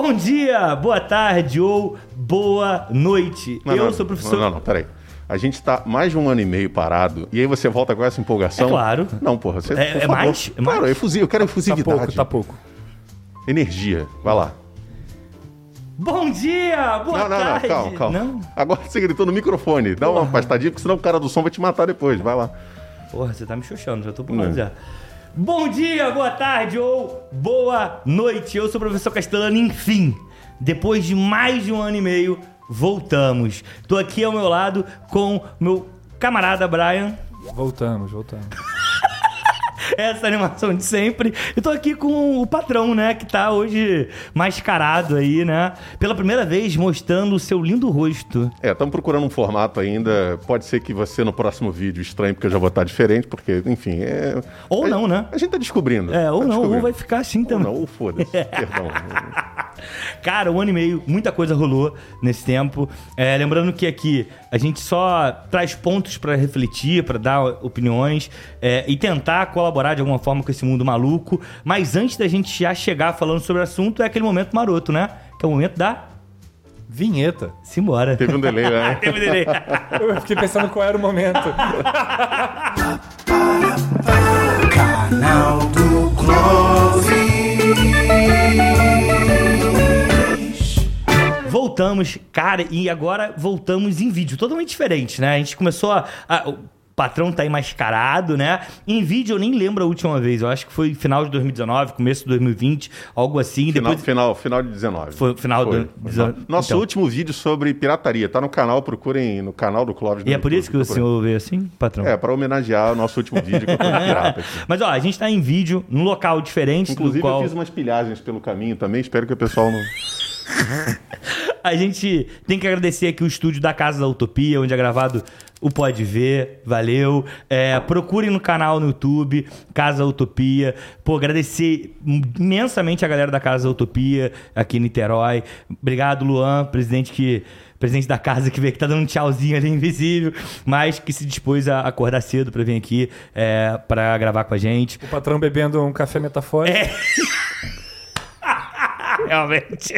Bom dia, boa tarde ou boa noite. Não, Eu não, sou o professor. Não, não, não, peraí. A gente tá mais de um ano e meio parado, e aí você volta com essa empolgação? É claro. Não, porra, você. É- por é mais? É Claro, mais? efusivo, eu quero Tá efusividade. pouco, tá pouco. Energia. Vai lá. Bom dia, boa não, não, não, tarde. calma, calma. Não? Agora você gritou no microfone. Dá uma pastadinha, porque senão o cara do som vai te matar depois. Vai lá. Porra, você tá me xoxando, já tô Não. lá já. Bom dia, boa tarde ou boa noite. Eu sou o professor Castellano, enfim. Depois de mais de um ano e meio, voltamos. Tô aqui ao meu lado com meu camarada Brian. Voltamos, voltamos. Essa animação de sempre. E tô aqui com o patrão, né? Que tá hoje mascarado aí, né? Pela primeira vez mostrando o seu lindo rosto. É, estamos procurando um formato ainda. Pode ser que você no próximo vídeo estranhe, porque eu já vou estar diferente, porque, enfim. É... Ou é- não, né? A gente tá descobrindo. É, ou Tá não, ou vai ficar assim Ou também. não, ou foda-se. Perdão. Cara, um ano e meio, muita coisa rolou nesse tempo. É, lembrando que aqui a gente só traz pontos pra refletir, pra dar opiniões é, e tentar colaborar de alguma forma com esse mundo maluco. Mas antes da gente já chegar falando sobre o assunto, é aquele momento maroto, né? Que é o momento da Vinheta. simbora. Teve um delay, né? Teve delay. Eu fiquei pensando qual era o momento. Canal do Clóvis. Voltamos, cara, e agora voltamos em vídeo, totalmente diferente, né? A gente começou a. a- patrão tá aí mascarado, né? Em vídeo eu nem lembro a última vez, eu acho que foi final de 2019, começo de 2020, algo assim. Final, Depois. final, final de 19. Foi final do- Foi. 19. Nosso Então. último vídeo sobre pirataria. Tá no canal, procurem no canal do Clóvis. E é por isso que o YouTube, senhor veio assim, patrão? É, para homenagear o nosso último vídeo que eu tô de pirata aqui. Mas ó, a gente tá em vídeo, num local diferente Inclusive, do qual. eu fiz umas pilhagens pelo caminho também. Espero que o pessoal não. A gente tem que agradecer aqui o estúdio da Casa da Utopia, onde é gravado o Pode Ver. Valeu. É, procurem no canal no YouTube, Casa Utopia. Pô, agradecer imensamente a galera da Casa Utopia aqui em Niterói. Obrigado, Luan, presidente que. Presidente da casa que veio aqui, tá dando um tchauzinho ali invisível, mas que se dispôs a acordar cedo pra vir aqui é, para gravar com a gente. O patrão bebendo um café metafórico. Realmente.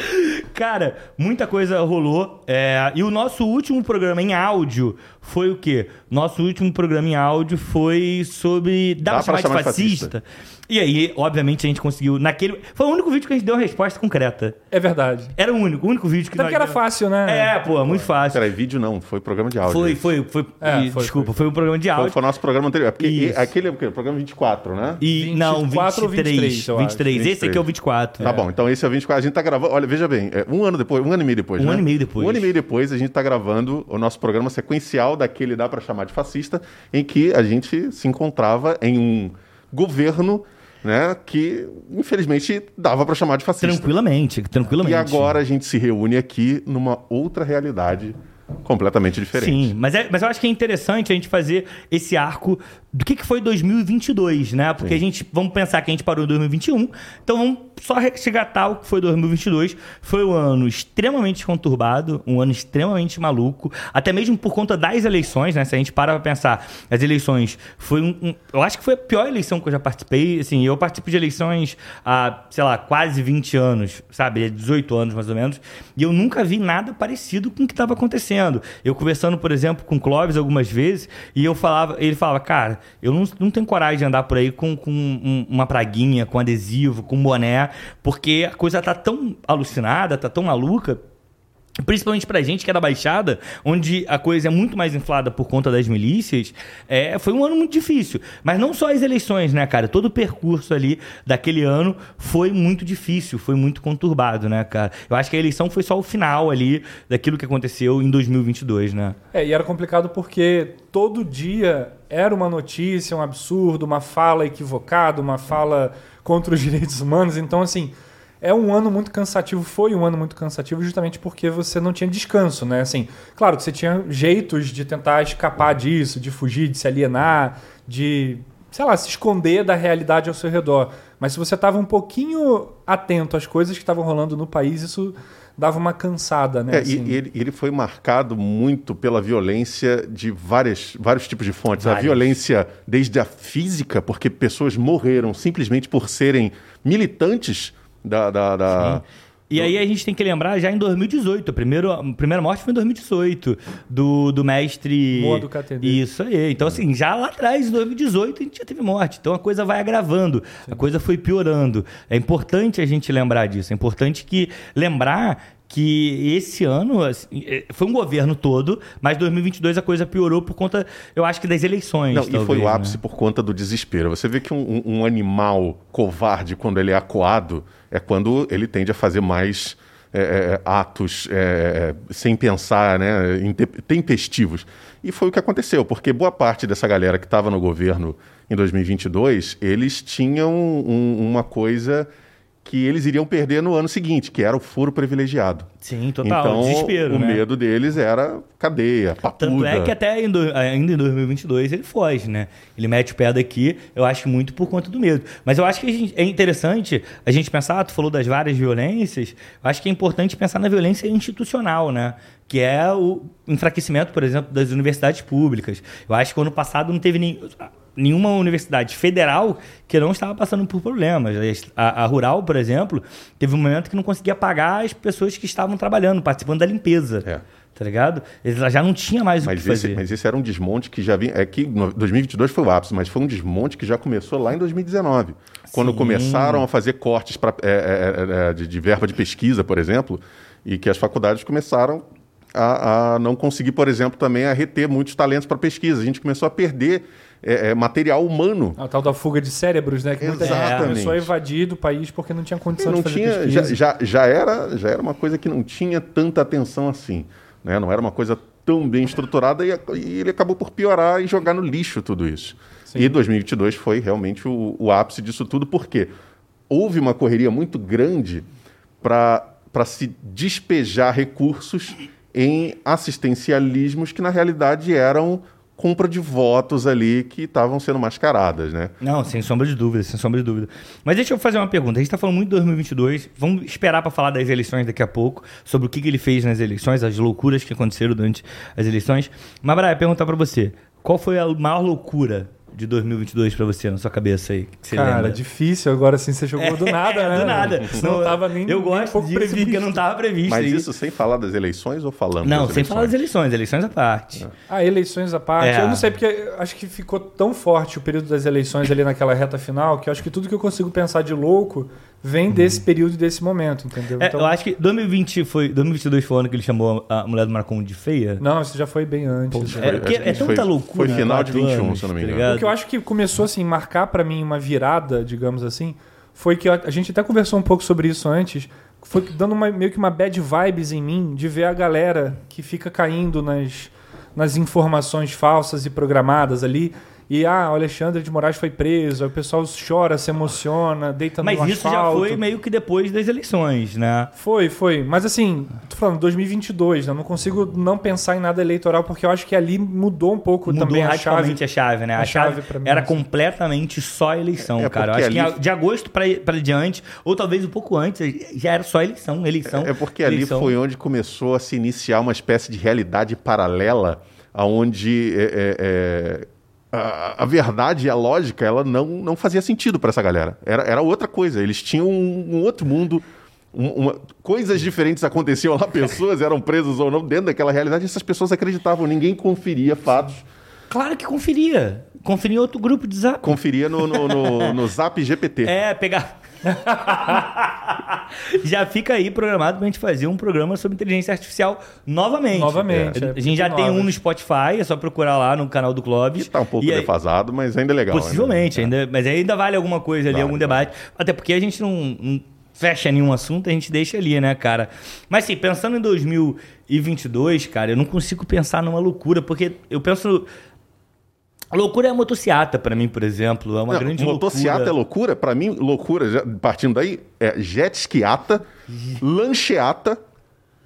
Cara, muita coisa rolou. é, e o nosso último programa em áudio foi o quê? Nosso último programa em áudio foi sobre. Dá, pra chamar, de fascista? E aí, obviamente, a gente conseguiu. Naquele. Foi o único vídeo que a gente deu uma resposta concreta. É verdade. Era o único, o único vídeo que Até nós porque era fácil, né? É, pô, muito fácil. Peraí, vídeo não, foi programa de áudio. Foi, foi, foi. É, e- foi, desculpa, foi. um programa de Foi, áudio. foi o nosso programa anterior. É porque Isso. aquele é o quê? Programa 24, né? E, não, 24 ou 23. 23, eu acho. 23. Esse aqui é o 24. Tá bom, então esse é o 24. A gente tá gravando. Olha, veja bem, é um ano depois, um ano e meio depois. Um né? ano e meio depois. Um ano e meio depois, a gente tá gravando o nosso programa sequencial daquele dá pra chamar de fascista, em que a gente se encontrava em um governo, né, que infelizmente dava pra chamar de fascista. Tranquilamente, tranquilamente. E agora a gente se reúne aqui numa outra realidade completamente diferente. Sim, mas, é, mas eu acho que é interessante a gente fazer esse arco do que, que foi 2022, né? Porque a gente, vamos pensar que a gente parou em 2021, então vamos só resgatar o que foi 2022. Foi um ano extremamente conturbado, um ano extremamente maluco, até mesmo por conta das eleições, né? Se a gente para pra pensar, as eleições foi um, um- Eu acho que foi a pior eleição que eu já participei, assim, eu participo de eleições há, sei lá, quase 20 anos, sabe? 18 anos mais ou menos, e eu nunca vi nada parecido com o que estava acontecendo. Eu conversando, por exemplo, com o Clóvis algumas vezes, e eu falava, ele falava, cara, eu não, não tenho coragem de andar por aí com, com um- uma praguinha, com adesivo, com boné, porque a coisa tá tão alucinada, tá tão maluca, Principalmente pra gente que é da Baixada, onde a coisa é muito mais inflada por conta das milícias, é, foi um ano muito difícil. Mas não só as eleições, né, cara? Todo o percurso ali daquele ano foi muito difícil, foi muito conturbado, né, cara? Eu acho que a eleição foi só o final ali daquilo que aconteceu em 2022, né? É, e era complicado porque todo dia era uma notícia, um absurdo, uma fala equivocada, uma fala contra os direitos humanos. Então, assim, é um ano muito cansativo, foi um ano muito cansativo justamente porque você não tinha descanso, né? Assim, claro que você tinha jeitos de tentar escapar disso, de fugir, de se alienar, de, sei lá, se esconder da realidade ao seu redor. Mas se você estava um pouquinho atento às coisas que estavam rolando no país, isso dava uma cansada, né? É, Assim, e ele, ele foi marcado muito pela violência de várias, vários tipos de fontes. A Várias. violência desde a física, porque pessoas morreram simplesmente por serem militantes da, da, da, E aí a gente tem que lembrar já em 2018. A primeira, a primeira morte foi em 2018. Do, do mestre. Moa do Catendê. Isso aí. Então, assim, já lá atrás, em 2018, a gente já teve morte. Então a coisa vai agravando. A coisa foi piorando. É importante a gente lembrar disso. É importante que lembrar que esse ano assim, é, foi um governo todo, mas 2022 a coisa piorou por conta, eu acho que das eleições. Não, talvez, e foi o ápice né? por conta do desespero. Você vê que um, um animal covarde, quando ele é acuado, é quando ele tende a fazer mais é, é, atos é, sem pensar, né, tempestivos. E foi o que aconteceu, porque boa parte dessa galera que estava no governo em 2022, eles tinham um- uma coisa que eles iriam perder no ano seguinte, que era o furo privilegiado. Sim, total. então, desespero, o né? medo deles era cadeia, papuda. Tanto é que até em do- ainda em 2022 ele foge, né? Ele mete o pé daqui, eu acho muito por conta do medo. Mas eu acho que gente- é interessante a gente pensar, ah, tu falou das várias violências, eu acho que é importante pensar na violência institucional, né? Que é o enfraquecimento, por exemplo, das universidades públicas. Eu acho que ano passado não teve nem nenhuma universidade federal que não estava passando por problemas. A, a Rural, por exemplo, teve um momento que não conseguia pagar as pessoas que estavam trabalhando, participando da limpeza. É. Tá ligado? Ela já não tinha mais o Mas que esse, fazer. mas esse era um desmonte que já vinha. É que no- 2022 foi o ápice, mas foi um desmonte que já começou lá em 2019. Quando Sim. começaram a fazer cortes pra, é, é, é, de, de verba de pesquisa, por exemplo, e que as faculdades começaram a, a não conseguir, por exemplo, também a reter muitos talentos para pesquisa. A gente começou a perder é, é, material humano. A tal da fuga de cérebros, né? Que muita gente Exatamente. começou a evadir do país porque não tinha condição não de fazer tinha, já, já, já, era, já era uma coisa que não tinha tanta atenção assim. Né? Não era uma coisa tão bem estruturada e, e ele acabou por piorar e jogar no lixo tudo isso. Sim. E 2022 foi realmente o, o ápice disso tudo, porque houve uma correria muito grande para se despejar recursos em assistencialismos que, na realidade, eram compra de votos ali que estavam sendo mascaradas, né? Não, sem sombra de dúvida, sem sombra de dúvida. Mas deixa eu fazer uma pergunta. A gente está falando muito de 2022. Vamos esperar para falar das eleições daqui a pouco, sobre o que, que ele fez nas eleições, as loucuras que aconteceram durante as eleições. Mas, Brian, perguntar para você: qual foi a maior loucura de 2022 para você na sua cabeça aí? Que você Cara, lembra? difícil agora assim, você jogou do nada, né? Do nada. Não, tava nem Eu nem um gosto pouco disso previsto. porque não estava previsto. Mas isso sem falar das eleições ou falando Não, das sem falar das eleições? eleições, eleições à parte. Ah, eleições à parte. É. Eu não sei, porque acho que ficou tão forte o período das eleições ali naquela reta final que eu acho que tudo que eu consigo pensar de louco vem desse período e desse momento, entendeu? É, eu acho que 2020 foi, 2022 foi o ano que ele chamou a mulher do Marcon de feia. Não, isso já foi bem antes. É, Foi- é isso tanta foi- loucura. foi final né, de quatro 21, anos, se eu não me tá engano. ligado? O que eu acho que começou assim, marcar pra mim uma virada, digamos assim, foi que a a gente até conversou um pouco sobre isso antes, foi dando uma- meio que uma bad vibes em mim de ver a galera que fica caindo nas, nas informações falsas e programadas ali. E ah, o Alexandre de Moraes foi preso, o pessoal chora, se emociona, deita Mas no isso já asfalto. foi meio que depois das eleições, né? Foi, foi. Mas assim, tô falando 2022, né? Eu não consigo não pensar em nada eleitoral porque eu acho que ali mudou um pouco Mudou também a chave. radicalmente a chave, né? A, a chave, chave pra mim, era assim. completamente só eleição, É, cara. Eu porque acho ali- que de agosto pra, pra diante, ou talvez um pouco antes, já era só eleição, eleição. É porque ali eleição. foi onde começou a se iniciar uma espécie de realidade paralela, onde a, a verdade e a lógica ela não, não fazia sentido para essa galera. Era, era outra coisa. Eles tinham um, um outro mundo. um- uma- coisas diferentes aconteciam lá, pessoas eram presas ou não dentro daquela realidade, essas pessoas acreditavam, ninguém conferia fatos, Claro que conferia. Conferia outro grupo de zap. conferia no, no, no, no Zap GPT. É, pegar. já fica aí programado pra gente fazer um programa sobre inteligência artificial novamente. Novamente, É. A gente já tem novas. um no Spotify, é só procurar lá no canal do Clóvis. Está um pouco E aí- defasado, mas ainda é legal. Possivelmente, né? ainda, mas ainda vale alguma coisa ali, Vale, algum vale. debate. Até porque a gente não, não fecha nenhum assunto, a gente deixa ali, né, cara? Mas sim, pensando em 2022, cara, eu não consigo pensar numa loucura, porque eu penso. Loucura é motociata, pra mim, por exemplo. É uma Não, grande motociata loucura. é loucura? Pra mim, loucura, já- partindo daí, é jet skiata, lancheata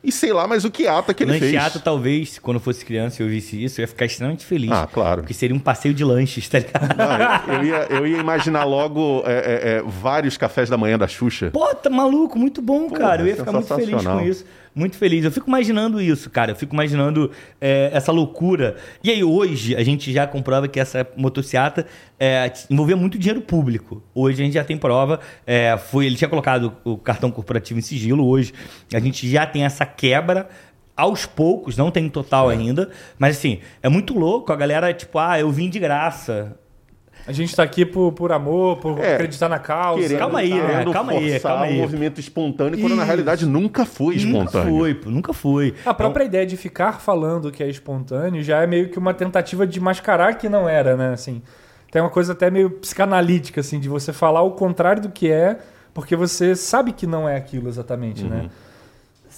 e sei lá mais o que ata que ele Lancheata, fez. talvez, quando eu fosse criança e eu visse isso, eu ia ficar extremamente feliz. Ah, claro. Porque seria um passeio de lanches, tá ligado? Não, eu, ia, eu ia imaginar logo é, é, é, vários cafés da manhã da Xuxa. Pô, tá maluco, muito bom, Pô, cara. Eu ia ficar muito feliz com isso. Muito feliz. Eu fico imaginando isso, cara. Eu fico imaginando é, essa loucura. E aí, hoje, a gente já comprova que essa motociata é, envolvia muito dinheiro público. Hoje a gente já tem prova. É, foi, ele tinha colocado o cartão corporativo em sigilo. Hoje a gente já tem essa quebra aos poucos, não tem total é. ainda. Mas assim, é muito louco. A galera, tipo, ah, eu vim de graça. A gente está aqui por, por amor, por é, acreditar na causa. Querendo, calma aí, né? calma aí, calma aí. um movimento espontâneo, quando na realidade nunca foi espontâneo. Nunca foi, nunca foi. A própria então... ideia de ficar falando que é espontâneo já é meio que uma tentativa de mascarar que não era, né? Assim, tem uma coisa até meio psicanalítica, assim, de você falar o contrário do que é, porque você sabe que não é aquilo exatamente, né? uhum. né?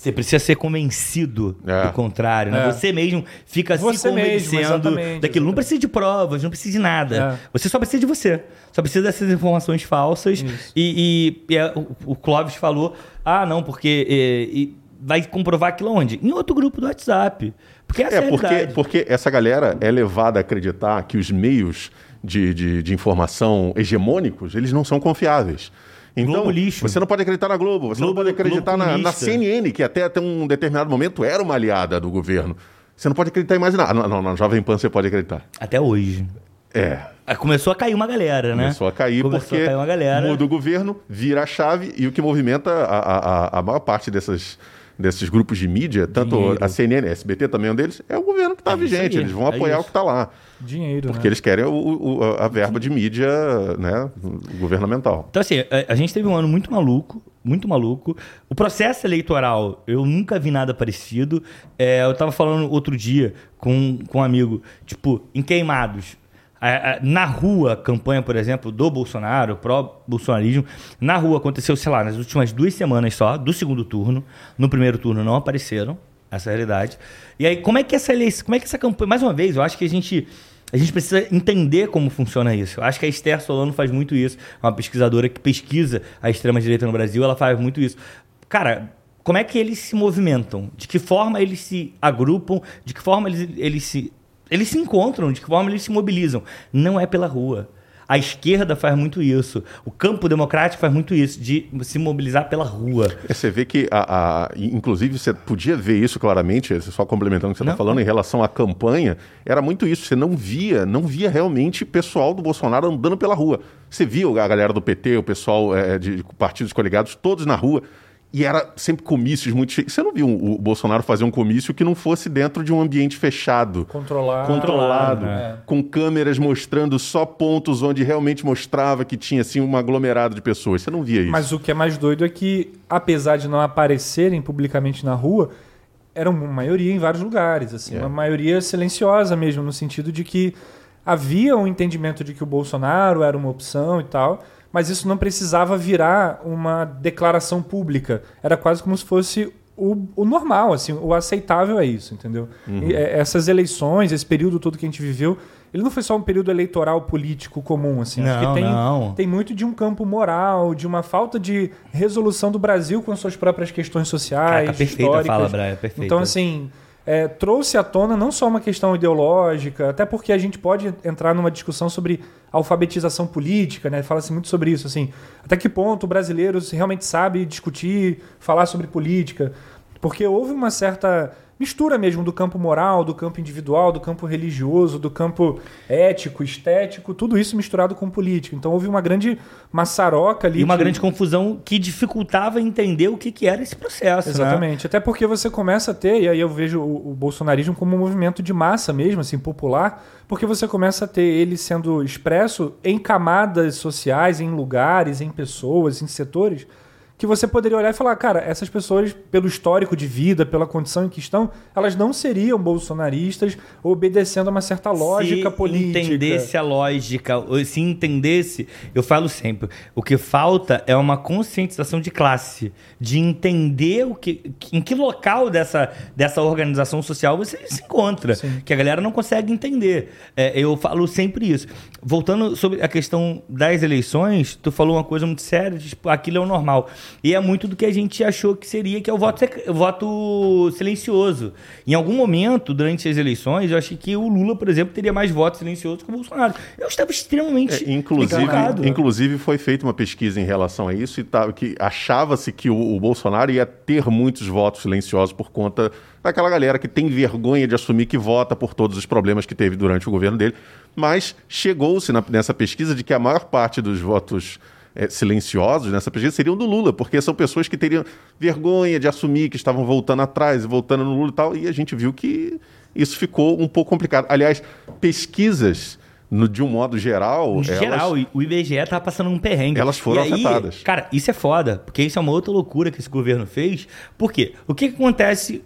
Você precisa ser convencido é. do contrário, né? É. Você mesmo fica você se convencendo mesmo, daquilo. Não precisa de provas, não precisa de nada. É. Você só precisa de você. Só precisa dessas informações falsas. E, e, e é, o, o, Clóvis falou: ah, não, porque. E, vai comprovar aquilo onde? Em outro grupo do WhatsApp. Porque essa é, é porque, porque essa galera é levada a acreditar que os meios de, de, de informação hegemônicos eles não são confiáveis. Então, você não pode acreditar na Globo, você Globo, não pode acreditar na, na, CNN, que até, até um determinado momento era uma aliada do governo. Você não pode acreditar em mais nada. Não, não, na Jovem Pan você pode acreditar. Até hoje. É. Começou a cair uma galera, né? Começou a cair Começou porque a cair uma galera. muda o governo, vira a chave e o que movimenta a, a, a maior parte dessas desses grupos de mídia, tanto Dinheiro. a CNN, a SBT também é um deles, é o governo que está é vigente. Eles vão é apoiar isso. o que está lá. Dinheiro, Porque né? eles querem o, o, a verba de mídia né, governamental. Então, assim, a, a, gente teve um ano muito maluco, muito maluco. O processo eleitoral, eu nunca vi nada parecido. É, eu estava falando outro dia com, com um amigo, tipo, em Queimados, na rua, campanha, por exemplo, do Bolsonaro, pró-bolsonarismo, na rua aconteceu, sei lá, nas últimas duas semanas só, do segundo turno. No primeiro turno não apareceram, essa é a realidade. E aí, como é que essa eleição, como é que essa campanha. Mais uma vez, eu acho que a gente. A gente precisa entender como funciona isso. Eu acho que a Esther Solano faz muito isso. É uma pesquisadora que pesquisa a extrema-direita no Brasil, ela faz muito isso. Cara, como é que eles se movimentam? De que forma eles se agrupam? De que forma eles, eles se eles se encontram, de que forma eles se mobilizam. Não é pela rua. A esquerda faz muito isso. O campo democrático faz muito isso, de se mobilizar pela rua. É, você vê que, a, a, inclusive, você podia ver isso claramente, só complementando o que você está falando, em relação à campanha, era muito isso. Você não via, não via realmente pessoal do Bolsonaro andando pela rua. Você via a galera do PT, o pessoal é, de partidos coligados, todos na rua. E era sempre comícios muito cheios. Você não viu o Bolsonaro fazer um comício que não fosse dentro de um ambiente fechado. Controlado. Controlado. É. Com câmeras mostrando só pontos onde realmente mostrava que tinha assim, um aglomerado de pessoas. Você não via isso. Mas o que é mais doido é que, apesar de não aparecerem publicamente na rua, era uma maioria em vários lugares. assim é. Uma maioria silenciosa mesmo, no sentido de que havia um entendimento de que o Bolsonaro era uma opção e tal mas isso não precisava virar uma declaração pública. Era quase como se fosse o, o normal, assim, o aceitável é isso, entendeu? Uhum. E, é, essas eleições, esse período todo que a gente viveu, ele não foi só um período eleitoral político comum, assim. Não, Acho que tem, não. tem muito de um campo moral, de uma falta de resolução do Brasil com suas próprias questões sociais, Caraca, perfeita históricas. fala, Brian, perfeita. Então, assim, é, trouxe à tona não só uma questão ideológica, até porque a gente pode entrar numa discussão sobre alfabetização política, né? Fala-se muito sobre isso, assim, até que ponto o brasileiro realmente sabe discutir, falar sobre política, porque houve uma certa mistura mesmo do campo moral, do campo individual, do campo religioso, do campo ético, estético, tudo isso misturado com política. Então houve uma grande maçaroca ali. E uma de... grande confusão que dificultava entender o que, que era esse processo. Né? Exatamente. Né? Até porque você começa a ter, e aí eu vejo o, o bolsonarismo como um movimento de massa mesmo, assim, popular, porque você começa a ter ele sendo expresso em camadas sociais, em lugares, em pessoas, em setores que você poderia olhar e falar, cara, essas pessoas, pelo histórico de vida, pela condição em que estão, elas não seriam bolsonaristas obedecendo a uma certa lógica se política. Se entendesse a lógica, se entendesse, eu falo sempre, o que falta é uma conscientização de classe, de entender o que, em que local dessa, dessa organização social você se encontra, Sim. que a galera não consegue entender. É, eu falo sempre isso. Voltando sobre a questão das eleições, tu falou uma coisa muito séria, tipo, aquilo é o normal. E é muito do que a gente achou que seria, que é o voto, voto silencioso. Em algum momento, durante as eleições, eu achei que o Lula, por exemplo, teria mais votos silenciosos que o Bolsonaro. Eu estava extremamente É, inclusive, equivocado. inclusive foi feita uma pesquisa em relação a isso e tá, que achava-se que o, o Bolsonaro ia ter muitos votos silenciosos por conta daquela galera que tem vergonha de assumir que vota por todos os problemas que teve durante o governo dele. Mas chegou-se nessa pesquisa de que a maior parte dos votos eh, silenciosos nessa pesquisa seriam do Lula, porque são pessoas que teriam vergonha de assumir que estavam voltando atrás e voltando no Lula e tal, e a gente viu que isso ficou um pouco complicado. Aliás, pesquisas, no- de um modo geral, Em elas- geral, o IBGE tá passando um perrengue. Elas foram E aí, afetadas. Cara, isso é foda, porque isso é uma outra loucura que esse governo fez. Por quê? O que, que acontece.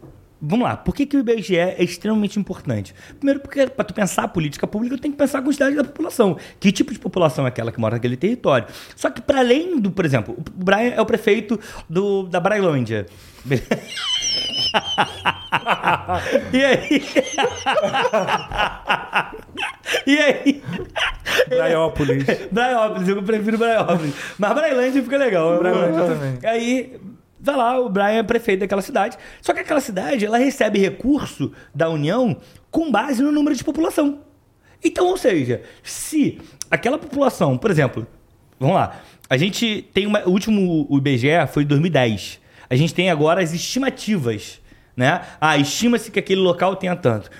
Vamos lá, por que, que o IBGE é extremamente importante? Primeiro, porque para tu pensar a política pública, tu tem que pensar a quantidade da população. Que tipo de população é aquela que mora naquele território? Só que, para além do, por exemplo, o Brian é o prefeito do, da Brailândia. e aí? e aí? Braiópolis. Braiópolis, eu prefiro Braiópolis. Mas Brailândia fica legal. Brailândia também. Aí, vai lá, o Brian é prefeito daquela cidade. Só que aquela cidade, ela recebe recurso da União com base no número de população. Então, ou seja, se aquela população, por exemplo, vamos lá, a gente tem uma, o último o IBGE foi em 2010. A gente tem agora as estimativas, né? Ah, estima-se que aquele local tenha tanto.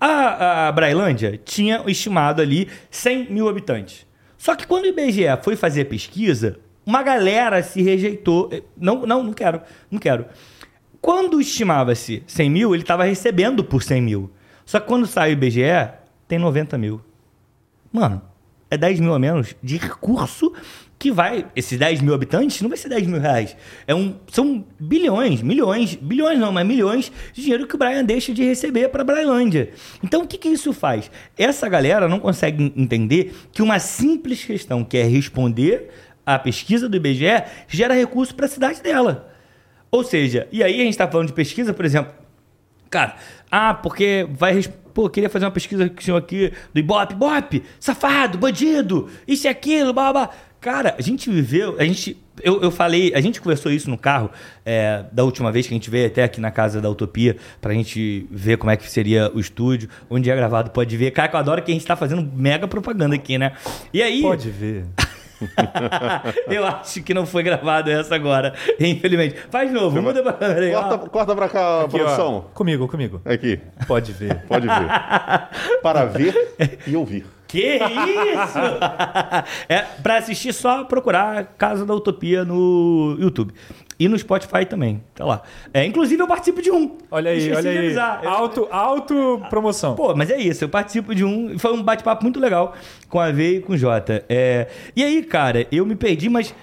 A, a Brailândia tinha estimado ali 100 mil habitantes. Só que quando o IBGE foi fazer a pesquisa, uma galera se rejeitou. Eh, Não, não, não quero, não quero. Quando estimava-se 100 mil, ele estava recebendo por 100 mil. Só que quando sai o IBGE, tem 90 mil. Mano, é 10 mil a menos de recurso que vai. Esses 10 mil habitantes não vai ser 10 mil reais. É um, são bilhões, milhões, bilhões não, mas milhões de dinheiro que o Brian deixa de receber para a Brailândia. Então o que, que isso faz? Essa galera não consegue entender que uma simples questão que é responder à pesquisa do IBGE gera recurso para a cidade dela. Ou seja, e aí a gente está falando de pesquisa, por exemplo, Cara, ah, porque vai. Pô, queria fazer uma pesquisa com o senhor aqui do Ibope. Ibope, safado, bandido, isso e aquilo, blá, blá. Cara, a gente viveu. A gente. Eu, eu falei, a gente conversou isso no carro é, da última vez que a gente veio até aqui na casa da Utopia pra gente ver como é que seria o estúdio, onde é gravado, pode ver. Cara, que eu adoro que a gente tá fazendo mega propaganda aqui, né? E aí. Pode ver. eu acho que não foi gravado essa agora, infelizmente. Faz de novo, muda pra câmera aí. ó. Corta, corta pra cá, Aqui, ó. produção. Comigo, comigo. Aqui, Pode ver. pode ver. Para ver e ouvir. Que isso! é, pra assistir, só procurar Casa da Utopia no YouTube. E no Spotify também. Tá lá. É, inclusive, eu participo de um. Olha aí, Esqueci olha aí. avisar. Auto, auto promoção. Pô, mas é isso, eu participo de um. Foi um bate-papo muito legal com a V e com o Jota. É, e aí, cara, eu me perdi, mas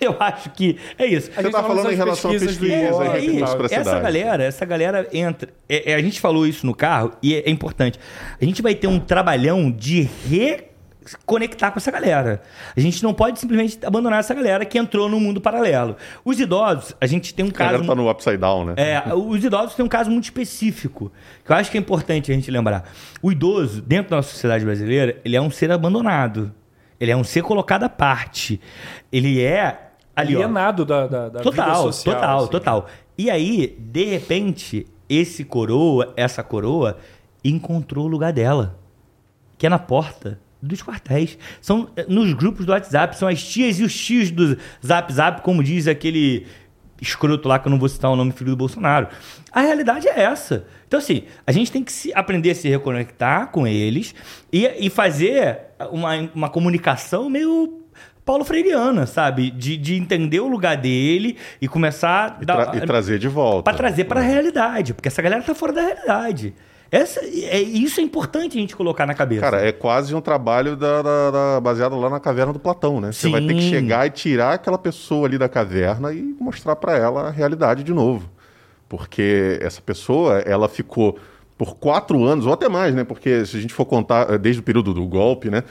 eu acho que é isso. A Você gente tá tava falando em relação a pesquisas do pesquisa, Ibope e É, pra essa cidade. galera, essa galera entra. é- é, a gente falou isso no carro e é, é importante. A gente vai ter um trabalhão de reconectar com essa galera. A gente não pode simplesmente abandonar essa galera que entrou no mundo paralelo. Os idosos, a gente tem um A galera caso. tá no upside down, né? É, os idosos têm um caso muito específico, que eu acho que é importante a gente lembrar. O idoso, dentro da nossa sociedade brasileira, ele é um ser abandonado. Ele é um ser colocado à parte. Ele é ali, ó, Alienado da, da, da vida Total, social. total, assim. total. E aí, de repente, esse coroa, essa coroa, encontrou o lugar dela, que é na porta dos quartéis. São eh, nos grupos do WhatsApp, são as tias e os tios do Zap Zap, como diz aquele escroto lá, que eu não vou citar o nome filho do Bolsonaro. A realidade é essa. Então, assim, a gente tem que se, aprender a se reconectar com eles e, e fazer uma, uma comunicação meio Paulo Freireana, sabe? De, de entender o lugar dele e começar E, tra- e trazer de volta. para trazer para a realidade, porque essa galera tá fora da realidade. Essa, é, isso é importante a gente colocar na cabeça. Cara, é quase um trabalho da, da- da- baseado lá na caverna do Platão, né? Você vai ter que chegar e tirar aquela pessoa ali da caverna e mostrar pra ela a realidade de novo. Porque essa pessoa, ela ficou por quatro anos, ou até mais, né? Porque se a gente for contar eh, desde o período do golpe, né?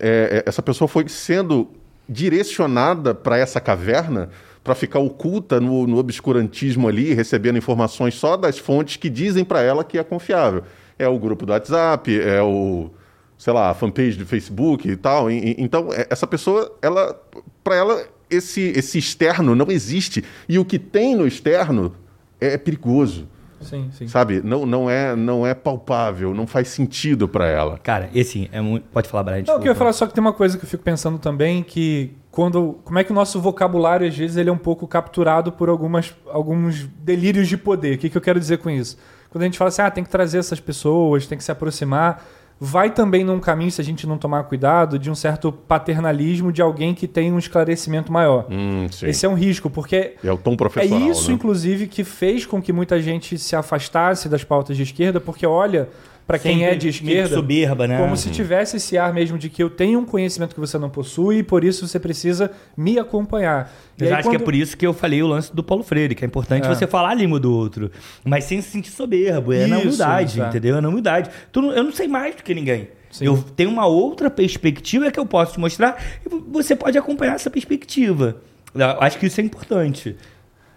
É, é, essa pessoa foi sendo direcionada para essa caverna para ficar oculta no, no obscurantismo ali, recebendo informações só das fontes que dizem para ela que é confiável. É o grupo do WhatsApp, é o, sei lá, a fanpage do Facebook e tal. E- e- então, é- essa pessoa, ela, para ela, esse, esse externo não existe. E o que tem no externo é perigoso. Sim, sim. Sabe? Não, não, é, não é palpável, não faz sentido para ela. Cara, esse é muito. Pode falar, Brian. Não, eu queria falar só que tem uma coisa que eu fico pensando também, que quando. Como é que o nosso vocabulário, às vezes, ele é um pouco capturado por algumas, alguns delírios de poder. O que, que eu quero dizer com isso? Quando a gente fala assim, ah, tem que trazer essas pessoas, tem que se aproximar vai também num caminho, se a gente não tomar cuidado, de um certo paternalismo de alguém que tem um esclarecimento maior. Hum. Esse é um risco, porque é o tom profissional. É isso, né? inclusive, que fez com que muita gente se afastasse das pautas de esquerda, porque olha para quem é de esquerda, soberba, né? como se tivesse esse ar mesmo de que eu tenho um conhecimento que você não possui e por isso você precisa me acompanhar. Eu acho quando... que é por isso que eu falei o lance do Paulo Freire, que é importante é. você falar a língua do outro, mas sem se sentir soberbo, é isso, na humildade, é. entendeu? É na humildade. Eu não sei mais do que ninguém. Sim. Eu tenho uma outra perspectiva que eu posso te mostrar e você pode acompanhar essa perspectiva. Eu acho que isso é importante.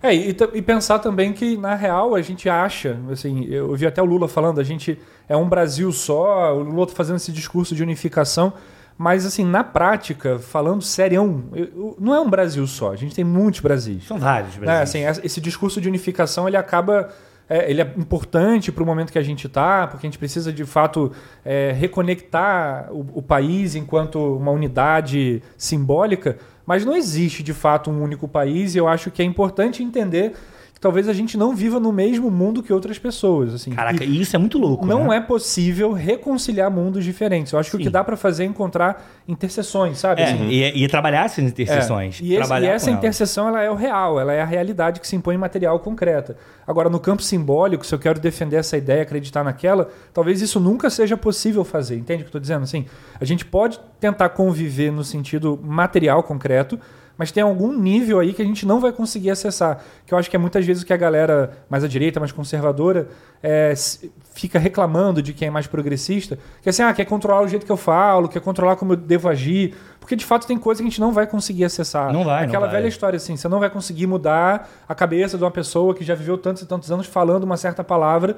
É, e, e, pensar também que, na real, a gente acha, assim, eu vi até o Lula falando, a gente é um Brasil só, o Lula tá fazendo esse discurso de unificação, mas, assim, na prática, falando serião, não é um Brasil só, a gente tem muitos Brasis. São vários Brasis. É, assim, esse discurso de unificação, ele acaba é, ele é importante para o momento que a gente está, porque a gente precisa de fato é, reconectar o, o, país enquanto uma unidade simbólica, mas não existe de fato um único país e eu acho que é importante entender talvez a gente não viva no mesmo mundo que outras pessoas. Assim. Caraca, e isso é muito louco. Não né? é possível reconciliar mundos diferentes. Eu acho Sim. que o que dá para fazer é encontrar interseções, sabe? É, assim, e, e, trabalhar essas interseções. É. E, esse, e, essa interseção ela é o real, ela é a realidade que se impõe em material concreta. Agora, no campo simbólico, se eu quero defender essa ideia, acreditar naquela, talvez isso nunca seja possível fazer. Entende o que eu estou dizendo? Assim, a gente pode tentar conviver no sentido material concreto, mas tem algum nível aí que a gente não vai conseguir acessar. Que eu acho que é muitas vezes o que a galera mais à direita, mais conservadora, é, fica reclamando de quem é mais progressista, que assim, ah, quer controlar o jeito que eu falo, quer controlar como eu devo agir, porque de fato tem coisa que a gente não vai conseguir acessar. Não vai, Aquela não velha vai. história assim, você não vai conseguir mudar a cabeça de uma pessoa que já viveu tantos e tantos anos falando uma certa palavra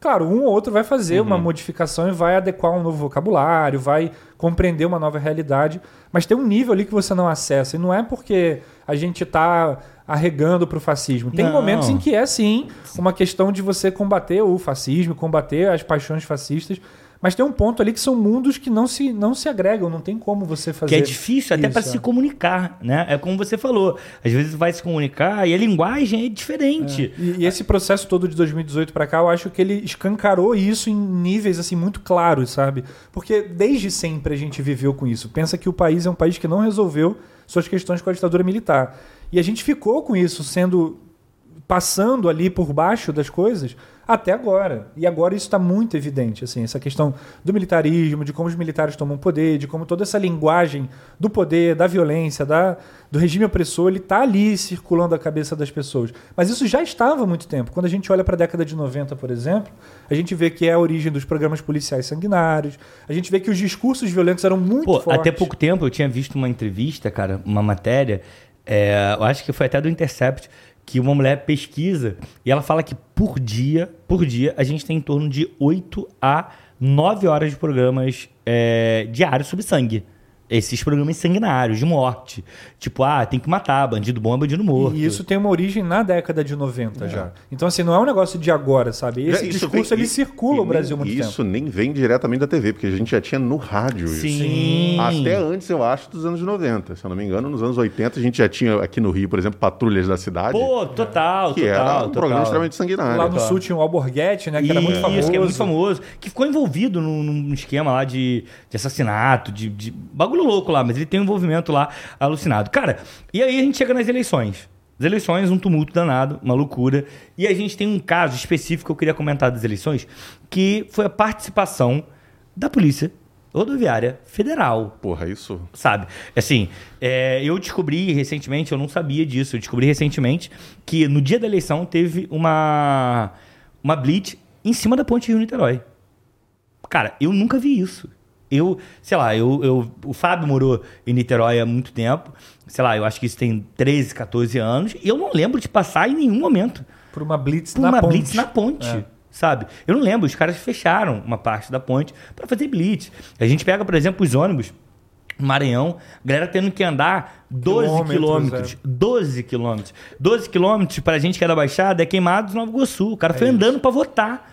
Claro, um ou outro vai fazer uhum. uma modificação e vai adequar um novo vocabulário, vai compreender uma nova realidade, mas tem um nível ali que você não acessa. E não é porque a gente está arregando para o fascismo. Tem não. momentos em que é sim uma questão de você combater o fascismo, combater as paixões fascistas, mas tem um ponto ali que são mundos que não se, não se agregam, não tem como você fazer. Que é difícil até para se comunicar, né? É como você falou. Às vezes vai se comunicar e a linguagem é diferente. É. E, e, esse processo todo de 2018 para cá, eu acho que ele escancarou isso em níveis assim muito claros, sabe? Porque desde sempre a gente viveu com isso. Pensa que o país é um país que não resolveu suas questões com a ditadura militar. E a gente ficou com isso sendo passando ali por baixo das coisas até agora. E agora isso está muito evidente, assim, essa questão do militarismo, de como os militares tomam poder, de como toda essa linguagem do poder, da violência, da, do regime opressor, ele está ali circulando a cabeça das pessoas. Mas isso já estava há muito tempo. Quando a gente olha para a década de 90, por exemplo, a gente vê que é a origem dos programas policiais sanguinários, a gente vê que os discursos violentos eram muito Pô, fortes. Até pouco tempo eu tinha visto uma entrevista, cara, uma matéria, é, eu acho que foi até do Intercept, que uma mulher pesquisa e ela fala que por dia, por dia, a gente tem em torno de 8 a 9 horas de programas é, diários sobre sangue esses programas sanguinários, de morte. Tipo, ah, tem que matar, bandido bom é bandido morto. E isso tem uma origem na década de 90 é. já. Então, assim, não é um negócio de agora, sabe? Esse isso discurso, vem, ele circula o Brasil muito isso tempo. Isso nem vem diretamente da TV, porque a gente já tinha no rádio Sim. isso. Até antes, eu acho, dos anos 90. Se eu não me engano, nos anos 80, a gente já tinha aqui no Rio, por exemplo, Patrulhas da Cidade. Pô, total, que total. era um total. programa extremamente sanguinário. Lá no Sul tinha o Alborguete, né? Que era muito famoso. Isso, que é muito famoso. Que ficou envolvido num, num esquema lá de, de assassinato, de, de bagulho louco lá, mas ele tem um envolvimento lá alucinado. Cara, e aí a gente chega nas eleições. As eleições, um tumulto danado, uma loucura. E a gente tem um caso específico que eu queria comentar das eleições, que foi a participação da Polícia Rodoviária Federal. Porra, isso. Sabe? Assim, é, eu descobri recentemente, eu não sabia disso, eu descobri recentemente que no dia da eleição teve uma, uma blitz em cima da ponte Rio-Niterói. Cara, eu nunca vi isso. Eu, sei lá, eu, eu, o Fábio morou em Niterói há muito tempo. Sei lá, eu acho que isso tem 13, 14 anos. E eu não lembro de passar em nenhum momento. Por uma blitz por na uma ponte. blitz na ponte. É. Sabe? Eu não lembro, os caras fecharam uma parte da ponte para fazer blitz. A gente pega, por exemplo, os ônibus Maranhão, a galera tendo que andar 12 Quilômetros, quilômetros. é. 12 quilômetros. 12 quilômetros pra gente que é da Baixada é Queimados Nova Iguaçu. O cara foi andando pra votar.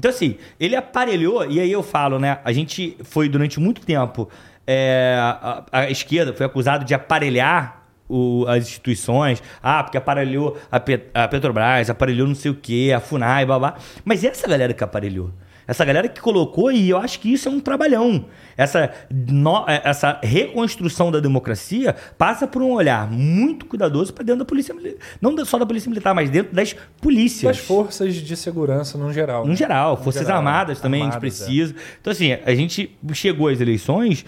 Então, assim, ele aparelhou, e aí eu falo, né? A gente foi durante muito tempo. é, a, a esquerda foi acusado de aparelhar o- as instituições. Ah, porque aparelhou a, Pe- a Petrobras, aparelhou não sei o quê, a FUNAI, babá. Mas essa galera que aparelhou. Essa galera que colocou, e eu acho que isso é um trabalhão. Essa, no- é, essa reconstrução da democracia passa por um olhar muito cuidadoso para dentro da polícia militar. Não só da polícia militar, mas dentro das polícias. Das forças de segurança no geral. No né? geral, No Forças geral, Armadas também armadas, a gente precisa. Então, assim, a gente chegou às eleições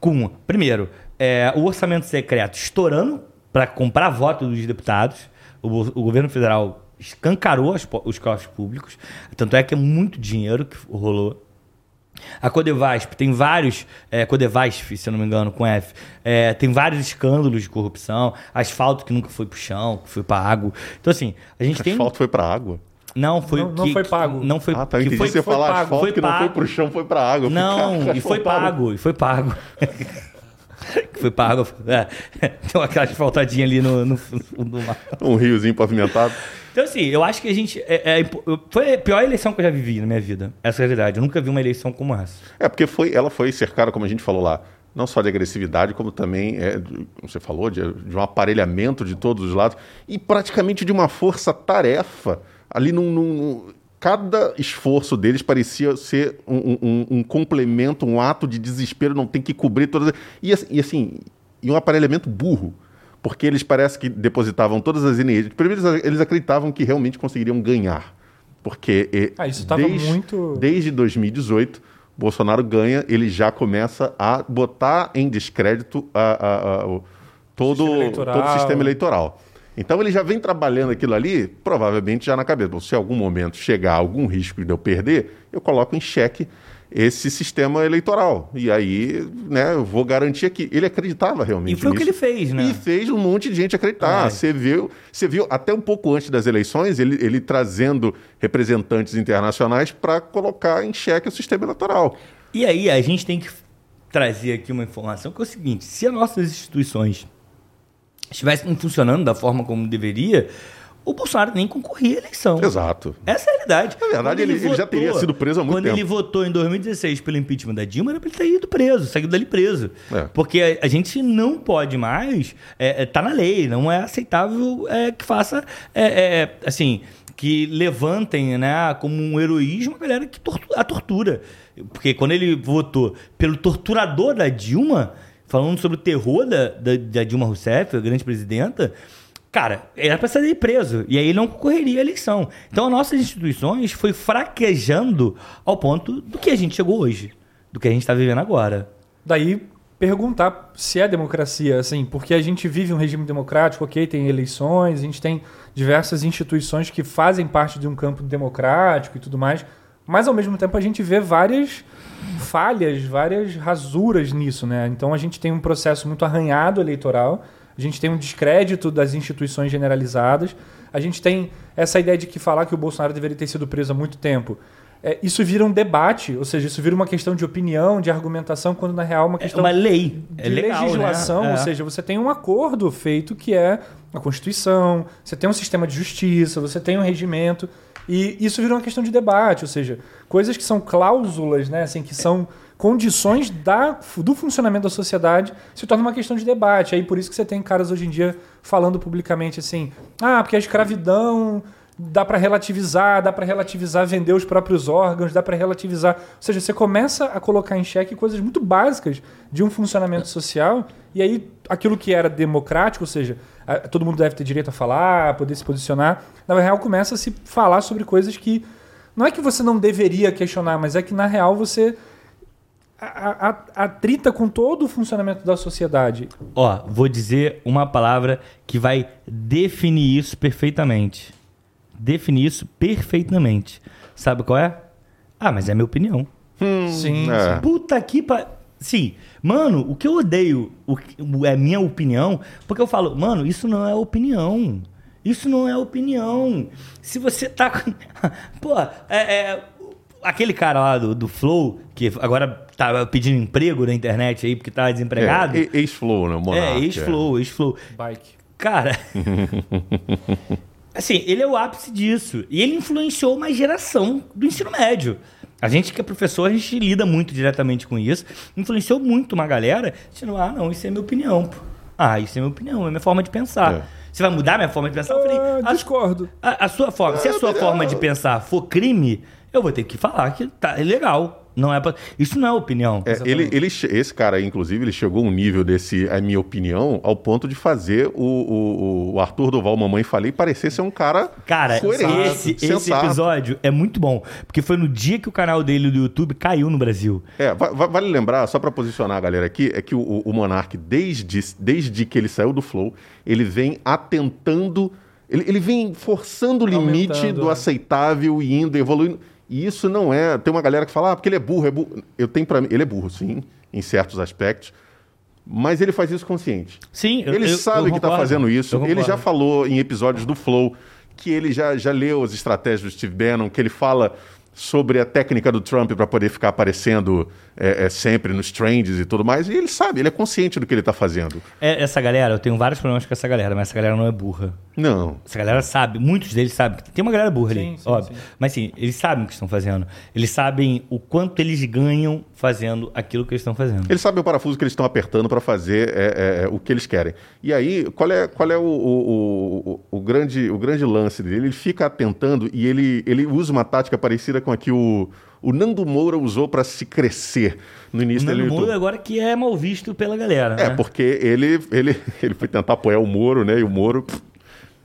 com, primeiro, é, o orçamento secreto estourando para comprar voto dos deputados. O, o governo federal escancarou as os cofres públicos. Tanto é que é muito dinheiro que rolou. A Codevasp tem vários. É, Codevasp, se eu não me engano, com F. é, tem vários escândalos de corrupção. Asfalto que nunca foi pro chão, que foi pago. Então, assim, a gente tem. Asfalto foi pra água. Não, foi. Não- não que- foi pago. Não foi. ah, tá. Eu que foi, você foi falar pago, asfalto foi que não foi pago. pro chão, foi pra água. Não, e foi pago, e foi pago. Que foi pago. É, tem aquela asfaltadinha ali no, no fundo do mar. Um riozinho pavimentado. Então, assim, eu acho que a gente. é- é foi a pior eleição que eu já vivi na minha vida. Essa é a verdade. Eu nunca vi uma eleição como essa. É, porque foi, ela foi cercada, como a gente falou lá, não só de agressividade, como também, é, você falou, de, de um aparelhamento de todos os lados e praticamente de uma força-tarefa. Ali num, num- Cada esforço deles parecia ser um, um- um- complemento, um ato de desespero, não tem que cobrir todas. E, e assim, e um aparelhamento burro. Porque eles parece que depositavam todas as energias. Primeiro, eles- acreditavam que realmente conseguiriam ganhar. Porque eh, Ah, isso tava muito- Desde 2018, Bolsonaro ganha, ele já começa a botar em descrédito a- a- a- o- todo, Sistema todo o sistema eleitoral. Então ele já vem trabalhando aquilo ali, provavelmente já na cabeça. Bom, se em algum momento chegar algum risco de eu perder, eu coloco em xeque esse sistema eleitoral. E aí, né, eu vou garantir aqui. Ele acreditava realmente E foi o que nisso. ele fez, né? E fez um monte de gente acreditar. É. Você viu, você viu até um pouco antes das eleições ele, ele trazendo representantes internacionais para colocar em xeque o sistema eleitoral. E aí, a gente tem que trazer aqui uma informação que é o seguinte: se as nossas instituições estivessem funcionando da forma como deveria, o Bolsonaro nem concorria à eleição. Exato. Essa é a realidade. Na verdade, Quando ele- ele já teria sido preso há muito quando tempo. ele votou em 2016 pelo impeachment da Dilma, era para ele ter ido preso, saído dali preso. É. Porque a, a gente não pode mais. É, é, tá na lei, não é aceitável é, que faça. é, é, assim. Que levantem né, como um heroísmo a galera que a tortura. Porque quando ele votou pelo torturador da Dilma, falando sobre o terror da, da, da Dilma Rousseff, a grande presidenta, Cara, era para sair preso. E aí ele não concorreria à eleição. Então, as nossas instituições foi fraquejando ao ponto do que a gente chegou hoje. Do que a gente está vivendo agora. Daí perguntar se é democracia, assim, porque a gente vive um regime democrático, ok, tem eleições, a gente tem diversas instituições que fazem parte de um campo democrático e tudo mais, mas ao mesmo tempo a gente vê várias falhas, várias rasuras nisso, né? Então a gente tem um processo muito arranhado eleitoral, a gente tem um descrédito das instituições generalizadas, a gente tem essa ideia de que falar que o Bolsonaro deveria ter sido preso há muito tempo. É, isso vira um debate, ou seja, isso vira uma questão de opinião, de argumentação, quando na real é uma É questão uma lei. de É legal, legislação, né? ou É. seja, você tem um acordo feito que é a Constituição, você tem um sistema de justiça, você tem um regimento, e isso vira uma questão de debate, ou seja, coisas que são cláusulas, né, assim, que são condições da, do funcionamento da sociedade se torna uma questão de debate. Aí por isso que você tem caras hoje em dia falando publicamente assim, ah, porque a escravidão dá para relativizar, dá para relativizar vender os próprios órgãos, dá para relativizar. Ou seja, você começa a colocar em xeque coisas muito básicas de um funcionamento social, e aí aquilo que era democrático, ou seja, todo mundo deve ter direito a falar, a poder se posicionar, na real começa a se falar sobre coisas que não é que você não deveria questionar, mas é que na real você atrita com todo o funcionamento da sociedade. Ó, vou dizer uma palavra que vai definir isso perfeitamente. Definir isso perfeitamente. Sabe qual é? Ah, mas é minha opinião. sim, é. sim. Puta que pa... Sim, mano, o que eu odeio o que- é minha opinião, porque eu falo, mano, isso não é opinião. Isso não é opinião. Se você tá. com- Pô, é, é, aquele cara lá do, do Flow, que agora tá pedindo emprego na internet aí porque tá desempregado. É, ex-flow, né? o Monark, É, ex-Flow, ex-Flow. Bike. Cara. assim, ele é o ápice disso. E ele influenciou uma geração do ensino médio. A gente que é professor, a gente lida muito diretamente com isso. Influenciou muito uma galera, dizendo, ah, não, isso é minha opinião. Pô. Ah, isso é minha opinião, é minha forma de pensar. É. Você vai mudar minha forma de pensar? Eu falei, Ah, discordo. a- a sua forma, se a sua forma de pensar for crime, eu vou ter que falar que tá é legal. Não é pra, isso não é opinião. É, ele, ele, esse cara aí, inclusive, ele chegou a um nível desse, a minha opinião, ao ponto de fazer o, o, o Arthur Duval Mamãe Falei parecer ser um cara Cara, coerente, esse, esse episódio é muito bom. Porque foi no dia que o canal dele do YouTube caiu no Brasil. É, va- va- vale lembrar, só para posicionar a galera aqui, é que o, o Monark, desde, desde que ele saiu do Flow, ele vem atentando, ele, ele vem forçando o limite Aumentando, do é. aceitável e indo, evoluindo. E isso não é. Tem uma galera que fala, ah, porque ele é burro, é burro. Eu tenho para mim, ele é burro, sim, em certos aspectos. Mas ele faz isso consciente. Sim, eu- Ele eu- sabe eu que está fazendo isso. Ele já falou em episódios do Flow que ele já, já leu as estratégias do Steve Bannon, que ele fala sobre a técnica do Trump para poder ficar aparecendo é, é, sempre nos trends e tudo mais. E ele sabe, ele é consciente do que ele está fazendo. É, essa galera, eu tenho vários problemas com essa galera, mas essa galera não é burra. Não. Essa galera sabe, muitos deles sabem. Tem uma galera burra ali, Sim, sim, óbvio. sim. Mas sim, eles sabem o que estão fazendo. Eles sabem o quanto eles ganham fazendo aquilo que eles estão fazendo. Eles sabem o parafuso que eles estão apertando para fazer é, é, o que eles querem. E aí, qual é, qual é o, o, o, o grande, o grande lance dele? Ele fica atentando e ele, ele usa uma tática parecida com a que o, o Nando Moura usou para se crescer no início Nando dele no Moura YouTube. agora que é mal visto pela galera, É, né? porque ele, ele, ele foi tentar apoiar o Moro, né? E o Moro pff,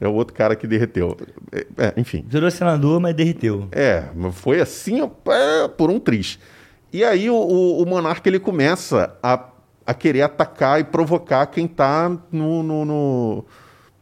é o outro cara que derreteu. É, é, enfim. Virou senador, mas derreteu. É, foi assim ó, é, por um triz. E aí o, o, o Monarca ele começa a, a querer atacar e provocar quem tá no, no, no,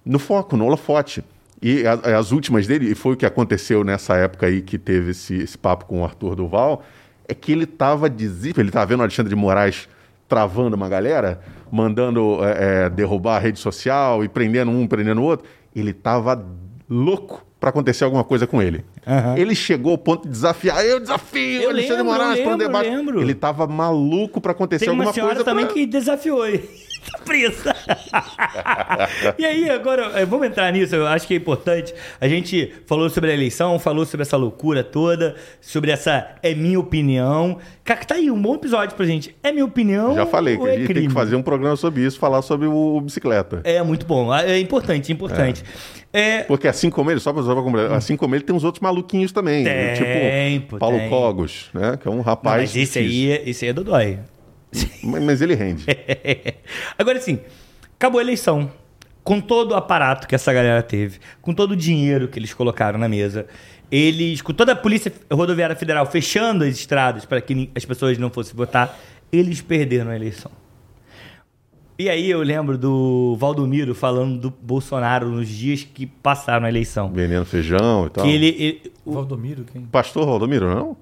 no foco, no holofote. E a- as últimas dele, e foi o que aconteceu nessa época aí que teve esse, esse papo com o Arthur Duval, é que ele tava desesperado. Ele tava vendo o Alexandre de Moraes travando uma galera, mandando é, é, derrubar a rede social e prendendo um, prendendo o outro. Ele tava louco para acontecer alguma coisa com ele. Aham. Ele chegou ao ponto de desafiar, eu desafio Eu Alexandre lembro, Moraes para um debate. Ele tava maluco para acontecer Tem uma alguma senhora coisa também pra- que desafiou ele. Tá presa. e aí, agora, eh, vamos entrar nisso. Eu acho que é importante. A gente falou sobre a eleição, falou sobre essa loucura toda, sobre essa é minha opinião. Cara, tá aí um bom episódio pra gente. É minha opinião. Já falei que ou a é gente tem crime? que fazer um programa sobre isso, falar sobre o, o bicicleta. É muito bom. É importante, importante. É. Porque assim como ele, só pra só pra completar, assim como ele, tem uns outros maluquinhos também. Tem, tipo pô, Paulo tem. Cogos, né? Que é um Não, rapaz. mas esse aí, difícil. é- esse aí é Dodói. Mas, ele rende. Agora sim, acabou a eleição. Com todo o aparato que essa galera teve, com todo o dinheiro que eles colocaram na mesa, eles, com toda a Polícia Rodoviária Federal fechando as estradas para que as pessoas não fossem votar, eles perderam a eleição. E aí eu lembro do Valdomiro falando do Bolsonaro nos dias que passaram a eleição. Vendendo feijão e tal. Que ele. ele- o- Valdomiro, quem? Pastor Valdomiro, não?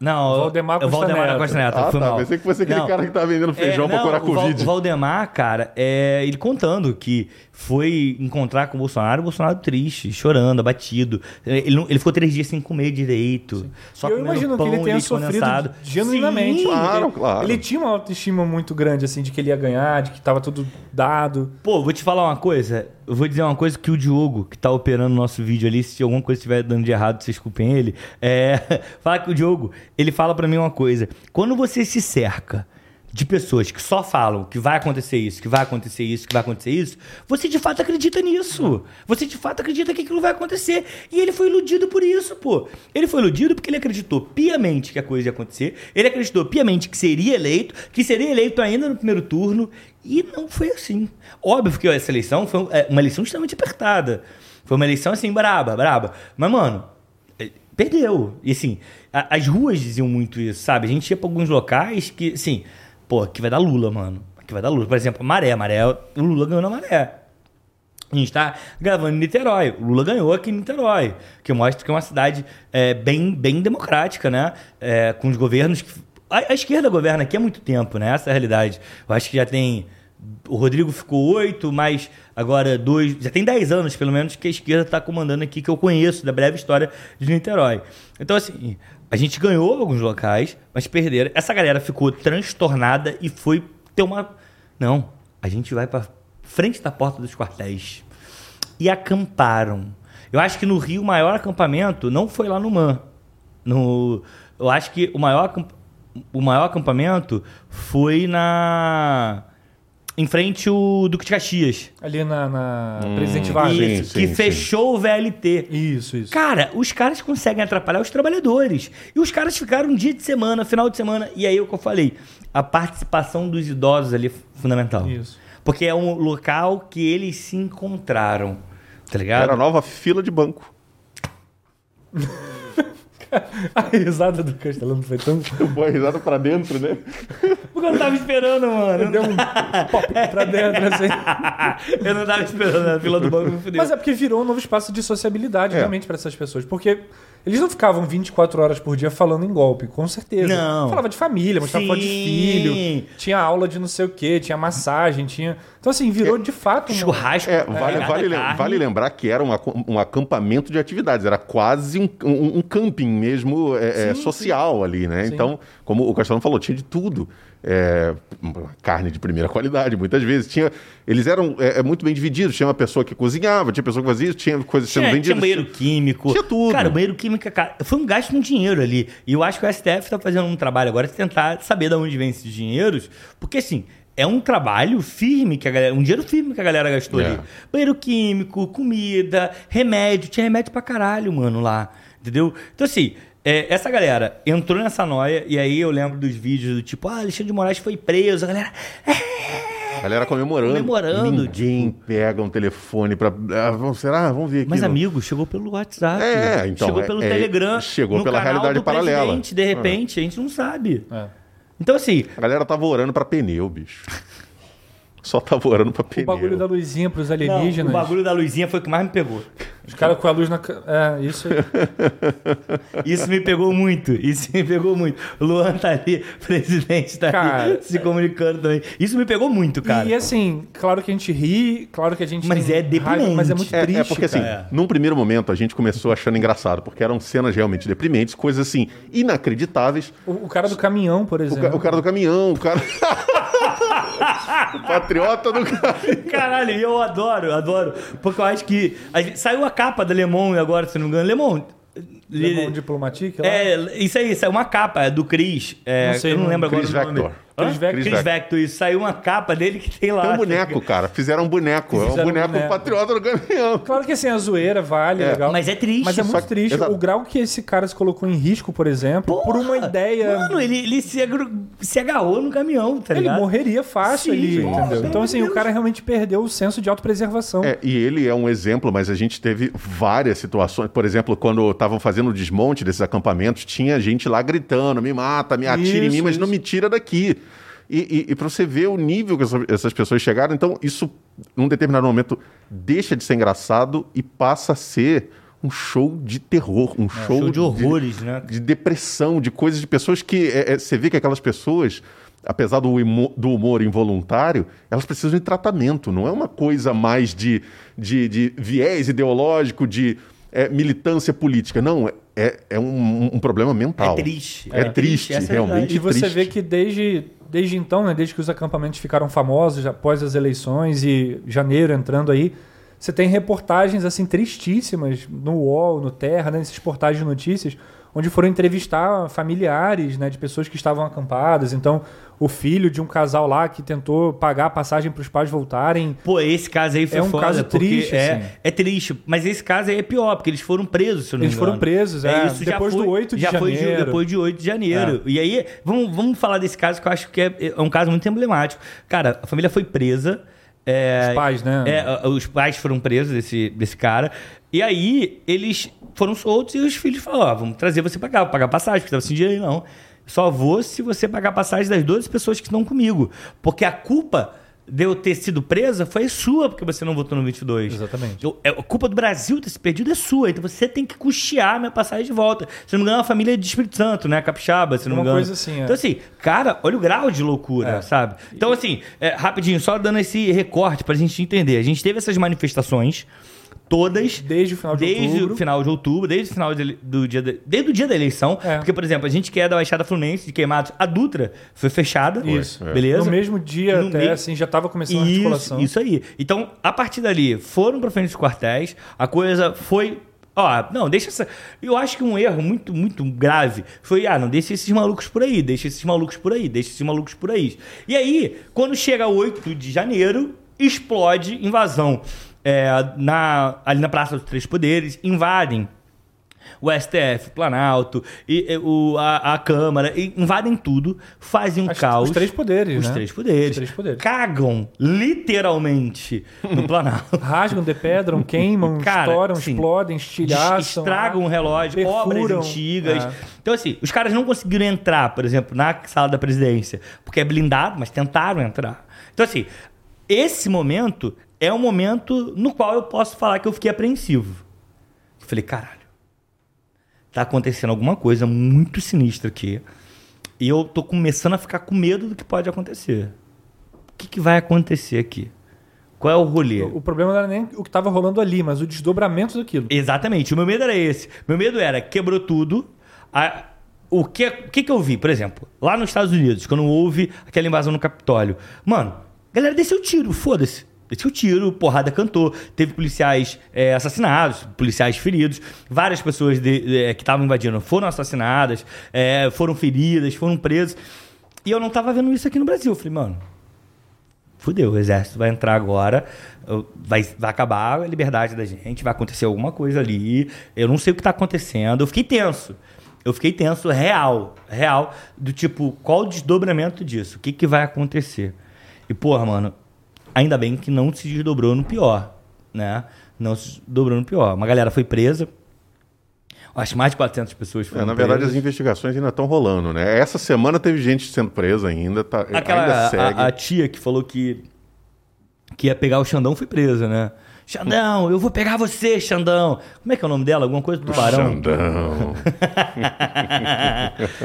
Não, Valdemar é o Costa Valdemar Neto. Costa Neto. Ah, foi tá. mal. Pensei que fosse aquele Não. cara que tava vendendo feijão pra não, curar Covid. O Valdemar, cara, é, ele contando que foi encontrar com o Bolsonaro, o Bolsonaro triste, chorando, abatido. Ele, não- ele ficou três dias sem comer direito. Só eu imagino pão que ele tenha sofrido condensado. genuinamente. Sim. Claro, ele, claro. Ele tinha uma autoestima muito grande, assim, de que ele ia ganhar, de que tava tudo dado. Pô, vou te falar uma coisa. Eu vou dizer uma coisa que o Diogo, que tá operando o nosso vídeo ali, se alguma coisa estiver dando de errado, vocês culpem ele. É, fala que o Diogo, ele fala pra mim uma coisa. Quando você se cerca de pessoas que só falam que vai acontecer isso, que vai acontecer isso, que vai acontecer isso, você de fato acredita nisso. Você de fato acredita que aquilo vai acontecer. E ele foi iludido por isso, pô. Ele foi iludido porque ele acreditou piamente que a coisa ia acontecer. Ele acreditou piamente que seria eleito, que seria eleito ainda no primeiro turno. E não foi assim. Óbvio que essa eleição foi é, uma eleição extremamente apertada. Foi uma eleição assim, braba, braba. Mas, mano, é, perdeu. E assim, a- as ruas diziam muito isso, sabe? A gente ia pra alguns locais que, assim, pô, aqui vai dar Lula, mano. Aqui vai dar Lula. Por exemplo, Maré, Maré, o Lula ganhou na Maré. A gente tá gravando em Niterói. O Lula ganhou aqui em Niterói, que mostra que é uma cidade é, bem, bem democrática, né? É, com os governos que. A, a esquerda governa aqui há muito tempo, né? Essa é a realidade. Eu acho que já tem o Rodrigo ficou oito, mas agora dois. Já tem dez anos, pelo menos, que a esquerda está comandando aqui, que eu conheço, da breve história de Niterói. Então, assim, a gente ganhou alguns locais, mas perderam. Essa galera ficou transtornada e foi ter uma. Não, a gente vai para frente da porta dos quartéis. E acamparam. Eu acho que no Rio o maior acampamento não foi lá no MAN. No, eu acho que o maior, o maior acampamento foi na em frente o Duque de Caxias. Ali na, na Hum, Presidente Vargas. sim. Isso, que fechou o VLT. Isso, isso. Cara, os caras conseguem atrapalhar os trabalhadores. E os caras ficaram um dia de semana, final de semana. E aí é o que eu falei. A participação dos idosos ali é fundamental. Isso. Porque é um local que eles se encontraram. Tá ligado? Era a nova fila de banco. A risada do Castelano foi tão. Boa risada pra dentro, né? Porque eu não tava esperando, mano. Deu um pop pra dentro, assim. eu não tava esperando na fila do banco me fudeu. Mas é porque virou um novo espaço de sociabilidade É. realmente para essas pessoas. Porque eles não ficavam 24 horas por dia falando em golpe, com certeza. Não. Falava de família, mostrava Sim. foto de filho, tinha aula de não sei o quê, tinha massagem, tinha. Então, assim, virou de fato um. Churrasco. É, com vale, vale, vale lembrar que era um, um acampamento de atividades, era quase um, um- um camping mesmo é, é, Sim, social ali, né? Sim. Então, como o Castelo falou, tinha de tudo. É, carne de primeira qualidade, muitas vezes. Tinha, eles eram é, é, muito bem divididos. Tinha uma pessoa que cozinhava, tinha pessoa que fazia, tinha coisas sendo Tinha, tinha vendidas. banheiro químico. Tinha tudo. Cara, banheiro químico, cara, foi um gasto de dinheiro ali. E eu acho que o STF tá fazendo um trabalho agora de tentar saber de onde vem esses dinheiros. Porque, assim, é um trabalho firme que a galera. Um dinheiro firme que a galera gastou É. ali. Banheiro químico, comida, remédio. Tinha remédio pra caralho, mano, lá. Entendeu? Então, assim. é, essa galera entrou nessa noia, e aí eu lembro dos vídeos do tipo, ah, Alexandre de Moraes foi preso, a galera. A galera comemorando. Comemorando, Ninguém pega um telefone pra. Ah, vamos, será? Vamos ver aqui. Mas, no- amigo, chegou pelo WhatsApp. É, então, Chegou é- pelo é- Telegram. chegou no pela canal realidade do paralela. presidente, De repente, a gente não sabe. É. Então, assim, A galera tava orando pra pneu, bicho. Só tava orando pra O pneu. bagulho da luzinha pros não, alienígenas. o bagulho da luzinha foi o que mais me pegou. Os caras com a luz na. É, isso aí. Isso me pegou muito. Isso me pegou muito. O Luan tá ali, presidente tá Cara, ali se comunicando também. Isso me pegou muito, cara. E assim, claro que a gente ri, claro que a gente. Mas é deprimente. mas é muito É, triste. é porque assim, cara. num primeiro momento a gente começou achando engraçado, porque eram cenas realmente deprimentes, coisas assim, inacreditáveis. O, o cara do caminhão, por O, exemplo. ca- o cara do caminhão, o cara. o patriota do. Caralho, e eu adoro, adoro. Porque eu acho que. a gente- saiu a capa da Lemon agora, se não me engano. Lemon. Le Monde Diplomatique lá? É, isso aí, saiu uma capa é do Cris. É, Não sei, eu não não- lembro agora Chris o nome. Vector. Hã? Chris Vector. Chris Vector, isso. Saiu uma capa dele que tem lá. É um boneco, cara. Fizeram um boneco. É um Fizeram um boneco, boneco. patriota do caminhão. Claro que assim, a zoeira vale, É. legal. Mas é triste. Mas é muito que- triste. exato. O grau que esse cara se colocou em risco, por exemplo, por uma Porra! ideia. Mano, ele, ele se, agru- se agarrou no caminhão, tá ele ligado? morreria fácil Sim, ali, entendeu? Então, assim, de o Deus. cara realmente perdeu o senso de autopreservação. É, e ele é um exemplo, mas a gente teve várias situações. Por exemplo, quando estavam fazendo o desmonte desses acampamentos, tinha gente lá gritando: me mata, me atira em mim, Isso, mas não isso. me tira daqui. E, e, e para você ver o nível que essa- essas pessoas chegaram, então isso, num determinado momento, deixa de ser engraçado e passa a ser um show de terror, um show, É, show de horrores, né? de depressão, de coisas de pessoas que é, é, você vê que aquelas pessoas, apesar do, imo- do humor involuntário, elas precisam de tratamento. Não é uma coisa mais de, de, de viés ideológico, de é, militância política. Não, é, é um, um problema mental. É triste. É, É triste, triste, é realmente E você triste. vê que desde, desde então, né, desde que os acampamentos ficaram famosos, após as eleições e janeiro entrando aí, você tem reportagens assim tristíssimas no UOL, no Terra, né, nesses portais de notícias, onde foram entrevistar familiares né, de pessoas que estavam acampadas. Então, o filho de um casal lá que tentou pagar a passagem para os pais voltarem. Pô, esse caso aí foi É um foda, caso triste, é, assim. é triste. Mas esse caso aí é pior, porque eles foram presos, se eu não Eles me foram engano. presos, é, isso já depois foi- do 8 de já foi janeiro. depois de 8 de janeiro. E aí, vamos, vamos falar desse caso que eu acho que é, é um caso muito emblemático. Cara, a família foi presa. é, Os pais, né? É, os pais foram presos desse, desse cara. E aí, eles foram soltos e os filhos falaram: ó, vamos trazer você pra cá, vou pagar passagem, porque tava sem dinheiro, não. Só vou se você pagar passagem das 12 pessoas que estão comigo. Porque a culpa de eu ter sido presa foi sua, porque você não votou no 22. Exatamente. Eu, é, a culpa do Brasil ter se perdido é sua. Então você tem que custear minha passagem de volta. Se não me engano, é uma família de Espírito Santo, né? Capixaba, se não me Uma engano. coisa assim, é. Então, assim, cara, olha o grau de loucura, É. sabe? Então, assim, é, rapidinho, só dando esse recorte pra gente entender. A gente teve essas manifestações todas Desde o final de desde outubro. o final de outubro, desde o final de- do dia de- desde o dia da eleição, É. porque por exemplo, a gente que é da Baixada Fluminense de Queimados, a Dutra foi fechada, Isso. É. beleza? No mesmo dia, No até, meio- assim, já estava começando a Isso, articulação. isso aí. Então, a partir dali, foram pra frente dos quartéis, a coisa foi. Ó, não, deixa essa. Eu acho que um erro muito, muito grave foi, ah, não, deixa esses malucos por aí, deixa esses malucos por aí, deixa esses malucos por aí. E aí, quando chega 8 de janeiro, explode invasão. É, na, ali na Praça dos Três Poderes, invadem o STF, o Planalto, e, e, o, a, a Câmara, e invadem tudo, fazem um As- caos. os três poderes, Os né? três poderes. Os três poderes. Cagam, literalmente, no Planalto. Rasgam, depedram, queimam, Cara, estouram, sim. explodem, estilhaçam. Estragam o relógio, perfuram. obras antigas. É. Então, assim, os caras não conseguiram entrar, por exemplo, na sala da presidência, porque é blindado, mas tentaram entrar. Então, assim, esse momento é um momento no qual eu posso falar que eu fiquei apreensivo. Eu falei, caralho, tá acontecendo alguma coisa muito sinistra aqui. E eu tô começando a ficar com medo do que pode acontecer. O que, que vai acontecer aqui? Qual é o rolê? O problema não era nem o que estava rolando ali, mas o desdobramento daquilo. Exatamente. O meu medo era esse. Meu medo era quebrou tudo. A- o que, o que que eu vi, por exemplo, lá nos Estados Unidos, quando houve aquela invasão no Capitólio. Mano, galera desceu tiro, foda-se. Desceu tiro, porrada cantou. Teve policiais é, assassinados, policiais feridos. Várias pessoas de- de- que estavam invadindo foram assassinadas, é, foram feridas, foram presas. E eu não tava vendo isso aqui no Brasil. Eu falei, mano, fudeu, o exército vai entrar agora, vai, vai acabar a liberdade da gente, vai acontecer alguma coisa ali. Eu não sei o que tá acontecendo. Eu fiquei tenso. Eu fiquei tenso, real, real, do tipo, qual o desdobramento disso? O que, que vai acontecer? E, porra, mano, ainda bem que não se desdobrou no pior, né? Não se desdobrou no pior. Uma galera foi presa. Acho que mais de 400 pessoas É, foram na verdade, presas. as investigações ainda estão rolando, né? Essa semana teve gente sendo presa ainda, tá, ainda Aquela segue. a, a tia que falou que que ia pegar o Xandão foi presa, né? Xandão, eu vou pegar você, Xandão. Como é que é o nome dela? Alguma coisa do tubarão? Xandão.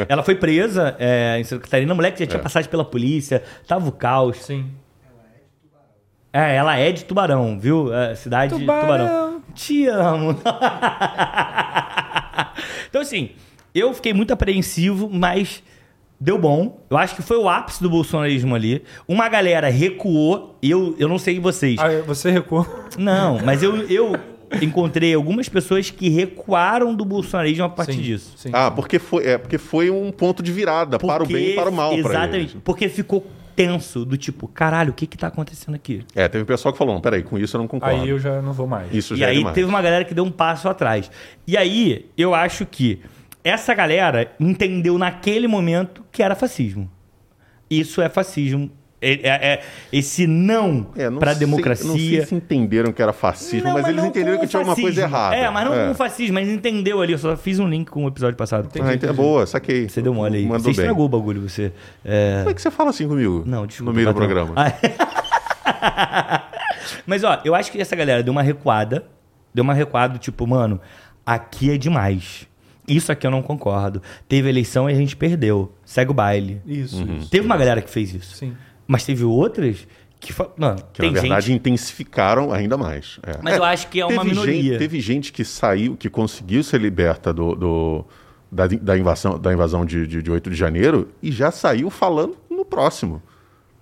Ela foi presa é, em Santa Catarina. A moleque já tinha passagem pela polícia, tava o caos. Sim. É, ela é de Tubarão, viu? É, cidade de Tubarão. Tubarão. Te amo. então, assim, eu fiquei muito apreensivo, mas deu bom. Eu acho que foi o ápice do bolsonarismo ali. Uma galera recuou. Eu, eu não sei vocês. Ah, você recuou. Não, mas eu, eu encontrei algumas pessoas que recuaram do bolsonarismo a partir Sim, disso. Sim. Ah, porque foi, é, porque foi um ponto de virada para o bem e para o mal para Exatamente. eles. Porque ficou tenso, do tipo, caralho, o que que tá acontecendo aqui? É, teve um pessoal que falou, não, peraí, com isso eu não concordo. Aí eu já não vou mais. Isso E já é aí demais. teve uma galera que deu um passo atrás. E aí, eu acho que essa galera entendeu naquele momento que era fascismo. Isso é fascismo. É, é- é esse não, É, não pra sei- Não sei democracia. se entenderam que era fascismo, Não, mas, eles não entenderam que tinha alguma coisa errada. É, mas não como fascismo, mas entendeu ali. Eu só fiz um link com o episódio passado. Ah, então é boa, saquei. Você deu mole aí. Mandou você bem. estragou o bagulho, você. É... Como é que você fala assim comigo? Não, desculpa. No meio do programa. Ah, Mas, ó, eu acho que essa galera deu uma recuada. Deu uma recuada, tipo, mano, aqui é demais. Isso aqui eu não concordo. Teve eleição e a gente perdeu. Segue o baile. Isso, Uhum. isso. Teve uma galera que fez isso. Sim. Mas teve outras que. Mano, Que tem na verdade gente. intensificaram ainda mais. É. Mas eu acho que é uma minoria. Gente, teve gente que saiu, que conseguiu ser liberta do, do- da, da invasão, da invasão de, de, de 8 de janeiro e já saiu falando no próximo.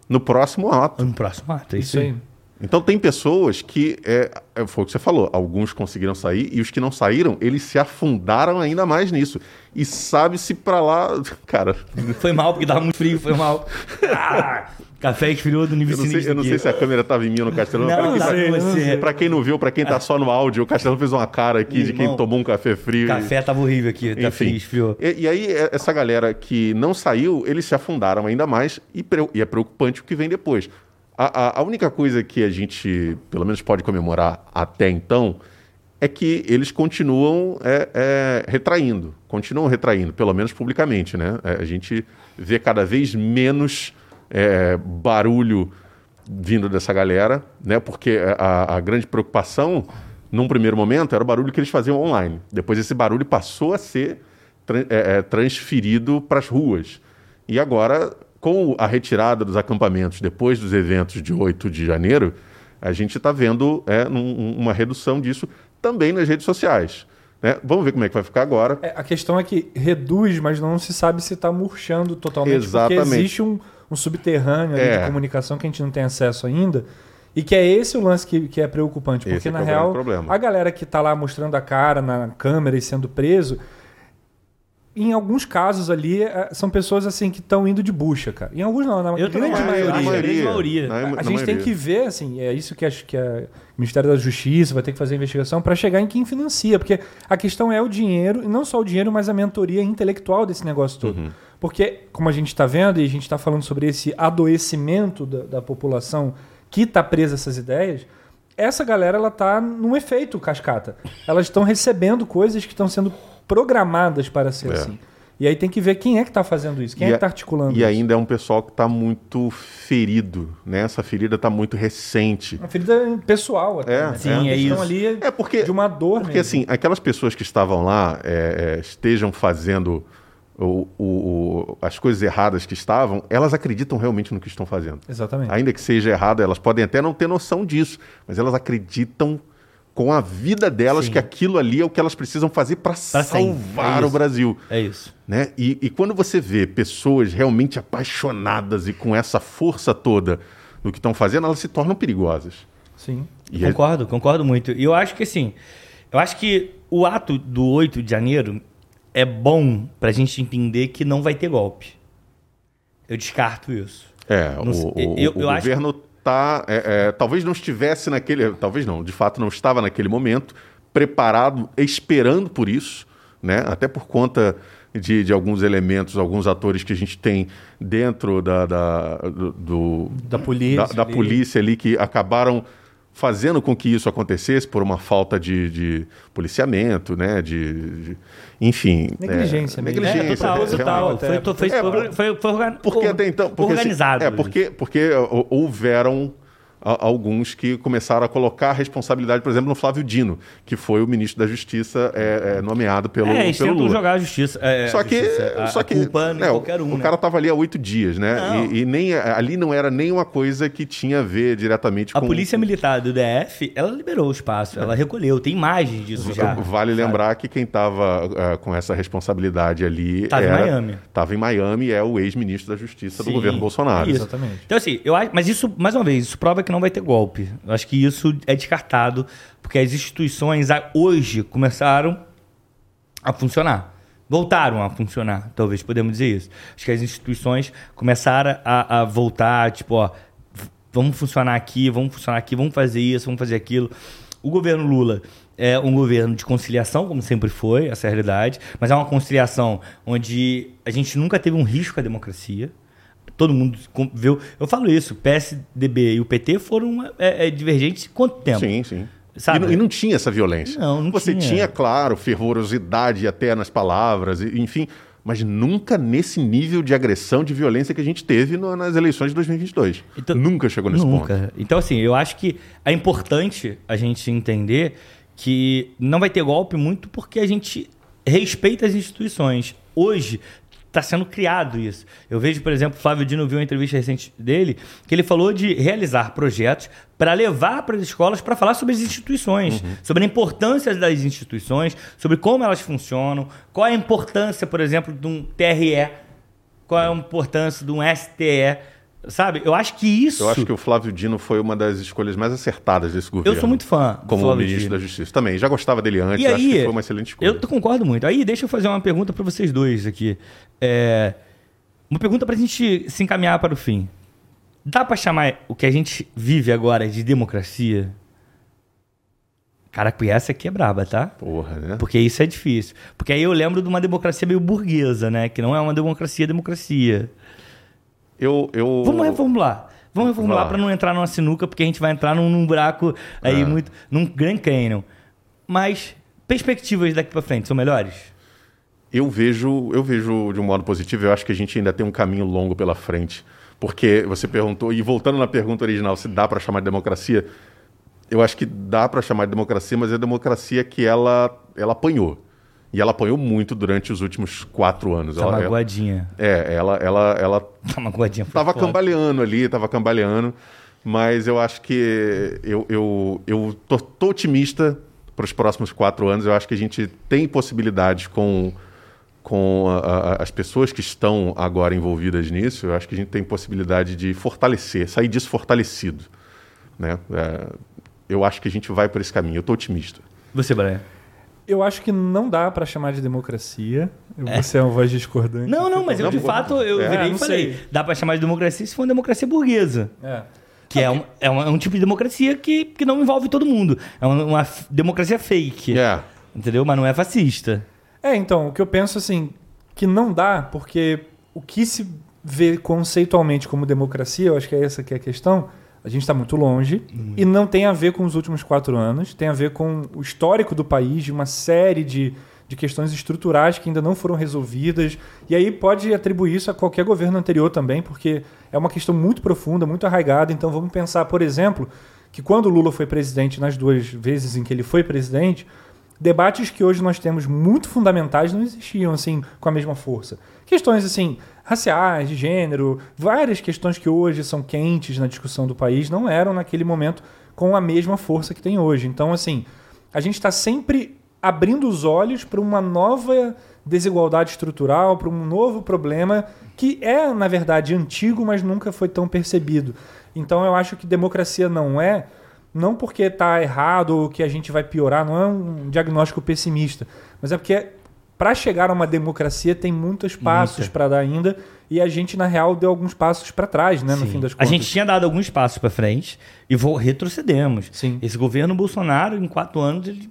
No próximo ato. No próximo ato, é Isso aí. Então tem pessoas que, é, é, foi o que você falou, alguns conseguiram sair e os que não saíram, eles se afundaram ainda mais nisso. E sabe-se pra lá, cara, Foi mal, porque tava muito frio, foi mal. Ah, café esfriou do nível eu não, sei, eu não sei se a câmera tava em mim ou no Castelão. Não, tá com você. pra quem não viu, pra quem tá só no áudio, o Castelão fez uma cara aqui de quem tomou um café frio. e- Café tava horrível aqui, tá frio, esfriou. E, e aí, é- essa galera que não saiu, eles se afundaram ainda mais e, e é preocupante o que vem depois. A, a- a única coisa que a gente, pelo menos, pode comemorar até então é que eles continuam é, é, retraindo, continuam retraindo, pelo menos publicamente, né? É, a gente vê cada vez menos é, barulho vindo dessa galera, né? Porque a, a grande preocupação, num primeiro momento, era o barulho que eles faziam online. Depois esse barulho passou a ser tra- é, é, transferido para as ruas. E agora, com a retirada dos acampamentos depois dos eventos de 8 de janeiro, a gente está vendo é, uma redução disso também nas redes sociais. né? Vamos ver como é que vai ficar agora. É, a questão é que reduz, mas não se sabe se está murchando totalmente. Exatamente. Porque existe um, um subterrâneo ali É. de comunicação que a gente não tem acesso ainda. E que é esse o lance que, que é preocupante. Porque, é na é real, problema. a galera que está lá mostrando a cara na câmera e sendo preso, em alguns casos ali, é, são pessoas assim que estão indo de bucha, cara. Em alguns não, na Eu grande maioria. eu acho que a grande maioria. Na- A na gente tem maioria. que ver, assim, é isso que acho que a- o Ministério da Justiça vai ter que fazer a investigação para chegar em quem financia, porque a questão é o dinheiro, e não só o dinheiro, mas a mentoria intelectual desse negócio todo. Uhum. Porque, como a gente está vendo, e a gente está falando sobre esse adoecimento da, da população que está presa a essas ideias, essa galera ela tá num efeito cascata. Elas estão recebendo coisas que estão sendo programadas para ser É. assim. E aí tem que ver quem é que está fazendo isso, quem é E que a- está articulando E isso. ainda é um pessoal que está muito ferido, né? Essa ferida está muito recente. Uma ferida pessoal até. É, né? sim, Uma é isso. ali É porque, de uma dor porque mesmo. assim, aquelas pessoas que estavam lá é, é, estejam fazendo o- o- as coisas erradas que estavam, elas acreditam realmente no que estão fazendo. Exatamente. Ainda que seja errado, elas podem até não ter noção disso, mas elas acreditam com a vida delas Sim. que aquilo ali é o que elas precisam fazer para salvar é o. Brasil. É isso. né? E, e quando você vê pessoas realmente apaixonadas e com essa força toda no que estão fazendo, elas se tornam perigosas. Sim. E é- Concordo, concordo muito. E eu acho que assim, eu acho que o ato do 8 de janeiro é bom pra gente entender que não vai ter golpe. Eu descarto isso. É, Não o, o- eu- o eu acho governo tá, é, é, talvez não estivesse naquele, talvez não, de fato não estava naquele momento preparado, esperando por isso, né? Até por conta de, de alguns elementos, alguns atores que a gente tem dentro da, da- do, Da polícia da, da ali. polícia ali que acabaram fazendo com que isso acontecesse por uma falta de, de policiamento, né? De, de- enfim, Negligência é, mesmo. negligência, É, total, realmente. total. até. Foi, É, foi, foi, Porque até então. Porque, organizado. é, porque, porque hou- houveram a- alguns que começaram a colocar a responsabilidade, por exemplo, no Flávio Dino, que foi o ministro da Justiça é, é, nomeado pelo, é, eles pelo Lula. jogar a justiça. é, Só a que, justiça, a, só a que culpa né, qualquer um. o né? cara tava ali há oito dias, né? E, e nem ali não era nenhuma coisa que tinha a ver diretamente A com. polícia militar do DF, ela liberou o espaço, ela recolheu, tem imagens disso já. Vale sabe? lembrar que quem estava com essa responsabilidade ali Tava em Miami. Estava em Miami e é o ex-ministro da Justiça do Sim, governo Bolsonaro. isso. Exatamente. Então, assim, eu acho. Mas isso, mais uma vez, isso prova que não vai ter golpe. Eu acho que isso é descartado, porque as instituições hoje começaram a funcionar. Voltaram a funcionar, talvez podemos dizer isso. Acho que as instituições começaram a, a voltar, tipo, ó, vamos funcionar aqui, vamos funcionar aqui, vamos fazer isso, vamos fazer aquilo. O governo Lula é um governo de conciliação, como sempre foi, essa é a realidade, mas é uma conciliação onde a gente nunca teve um risco à democracia. Todo mundo viu. Eu falo isso, o PSDB e o PT foram é, é, divergentes quanto tempo? Sim, sim. Sabe? E, não- e não tinha essa violência. Não, não Você tinha. tinha, claro, fervorosidade até nas palavras, enfim, mas nunca nesse nível de agressão, de violência que a gente teve no- nas eleições de 2022. Então- nunca chegou nesse ponto. Nunca. Então, assim, eu acho que é importante a gente entender que não vai ter golpe muito porque a gente respeita as instituições. Hoje está sendo criado isso. Eu vejo, por exemplo, o Flávio Dino viu uma entrevista recente dele que ele falou de realizar projetos para levar para as escolas para falar sobre as instituições, sobre a importância das instituições, sobre como elas funcionam, qual é a importância, por exemplo, de um TRE, qual é a importância de um STE, sabe? Eu acho que isso Eu acho que o Flávio Dino foi uma das escolhas mais acertadas desse governo. Eu sou muito fã Como Flávio ministro Dino. da Justiça. Também, já gostava dele antes, E acho aí, que foi uma excelente escolha. eu concordo muito. Aí, deixa eu fazer uma pergunta para vocês dois aqui. É, uma pergunta para a gente se encaminhar para o fim. Dá para chamar o que a gente vive agora de democracia? Caraca, e essa aqui é braba, tá? Porra, né? Porque isso é difícil. Porque aí eu lembro de uma democracia meio burguesa, né? Que não é uma democracia, democracia. Eu, eu... Vamos reformular. Vamos reformular para não entrar numa sinuca, porque a gente vai entrar num, num buraco aí É. muito. num Grand Canyon. Mas perspectivas daqui para frente são melhores? Eu vejo, eu vejo de um modo positivo, eu acho que a gente ainda tem um caminho longo pela frente Porque você perguntou, e voltando na pergunta original, se dá para chamar de democracia, eu acho que dá para chamar de democracia, mas é a democracia que ela, ela apanhou. E ela apanhou muito durante os últimos quatro anos. Tá ela, ela, magoadinha. é, ela, ela, ela Tá magoadinha. tava foda. cambaleando ali, tava cambaleando. Mas eu acho que eu, eu, eu tô, tô otimista para os próximos quatro anos. Eu acho que a gente tem possibilidades com, com a- a- as pessoas que estão agora envolvidas nisso. Eu acho que a gente tem possibilidade de fortalecer, sair disso fortalecido. Né? É, eu acho que a gente vai por esse caminho. Eu tô otimista. Você, Brian? Eu acho que não dá pra chamar de democracia. Você é uma voz discordante. Não, não, mas eu de fato eu é, virei e falei. sei. Dá pra chamar de democracia se for uma democracia burguesa. É. Que é um, é um, é um tipo de democracia que, que não envolve todo mundo. É uma, uma democracia fake. É. Entendeu? Mas não é fascista. É, então, o que eu penso assim, que não dá, porque o que se vê conceitualmente como democracia, eu acho que é essa que é a questão, a gente está muito longe e não tem a ver com os últimos quatro anos, tem a ver com o histórico do país, de uma série de, de questões estruturais que ainda não foram resolvidas. E aí pode atribuir isso a qualquer governo anterior também, porque é uma questão muito profunda, muito arraigada. Então vamos pensar, por exemplo, que quando Lula foi presidente, nas duas vezes em que ele foi presidente, debates que hoje nós temos muito fundamentais não existiam assim com a mesma força. Questões assim raciais, de gênero, várias questões que hoje são quentes na discussão do país não eram naquele momento com a mesma força que tem hoje. Então assim, a gente está sempre abrindo os olhos para uma nova desigualdade estrutural, para um novo problema que é na verdade antigo, mas nunca foi tão percebido. Então eu acho que democracia não é não porque está errado ou que a gente vai piorar, não é um diagnóstico pessimista, mas é porque para chegar a uma democracia tem muitos passos para dar ainda e a gente na real deu alguns passos para trás, né, no Sim. fim das A contas. gente tinha dado alguns passos pra frente e vou, retrocedemos. Sim. Esse governo Bolsonaro, em quatro anos, ele,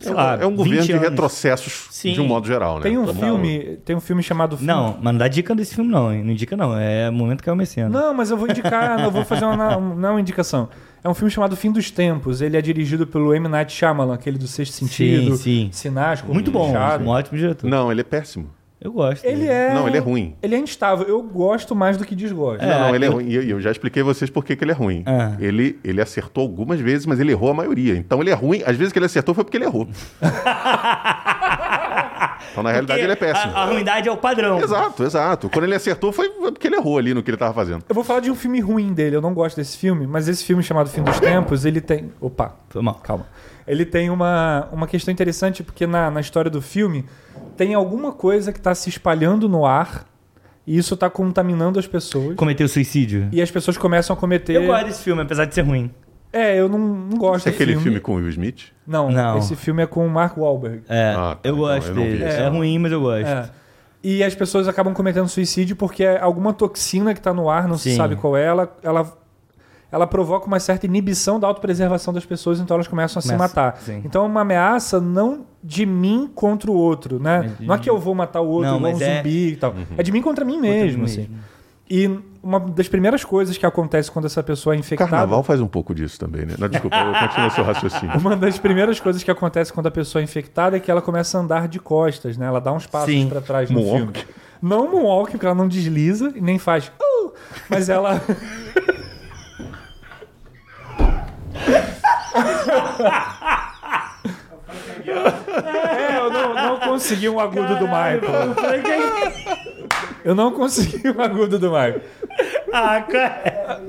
sei É um- lá, é um governo 20 de anos. retrocessos Sim. de um modo geral, né? tem um filme, tem um filme chamado Não, mas não dá dica desse filme, não. hein? Não indica, não. É o momento que é o Messiano. Não, mas eu vou indicar, eu vou fazer uma, não é uma indicação. É um filme chamado Fim dos Tempos. Ele é dirigido pelo M. Night Shyamalan, aquele do Sexto Sentido, sim. Corpo Muito bom. Um ótimo diretor. Não, ele é péssimo. Eu gosto. Ele dele. é... Não, ele é ruim. Ele é instável. Eu gosto mais do que desgosto. É, não, não, ele é eu- ruim. E eu, eu já expliquei a vocês por que que ele é ruim. Ah. Ele, ele acertou algumas vezes, mas ele errou a maioria. Então ele é ruim. Às vezes que ele acertou foi porque ele errou. então na realidade ele é péssimo. A, a ruindade é o padrão. Exato, exato. Quando ele acertou foi porque ele errou ali no que ele estava fazendo. Eu vou falar de um filme ruim dele. Eu não gosto desse filme, mas esse filme chamado Fim dos Tempos, ele tem. Opa, Foi mal. calma. Ele tem uma, uma questão interessante, porque na, na história do filme tem alguma coisa que está se espalhando no ar e isso está contaminando as pessoas. Cometeu suicídio. E as pessoas começam a cometer. Eu gosto desse filme, apesar de ser ruim. É, eu não, não gosto Esse é aquele filme com o Will Smith? Não, Não. esse filme é com o Mark Wahlberg. É, Ah, tá, eu então gosto eu dele. esse. É, ruim, mas eu gosto. É. E as pessoas acabam cometendo suicídio porque é alguma toxina que está no ar, não se Sim. sabe qual é, ela, ela, ela provoca uma certa inibição da autopreservação das pessoas, então elas começam a se Começa, matar. sim. Então é uma ameaça não de mim contra o outro, né? Não é que eu vou matar o outro Não, igual um é- zumbi e tal. Uhum. É de mim contra mim mesmo, mim assim. mesmo. E uma das primeiras coisas que acontece quando essa pessoa é infectada... Carnaval faz um pouco disso também, né? Não, desculpa, eu continuo seu raciocínio. Uma das primeiras coisas que acontece quando a pessoa é infectada é que ela começa a andar de costas, né? Ela dá uns passos pra trás no Moonwalk. filme. Não moonwalk, porque ela não desliza e nem faz. "Uh", mas ela. é, eu não, não consegui um agudo do Michael. Eu não consegui um agudo do Michael. Ah, cara.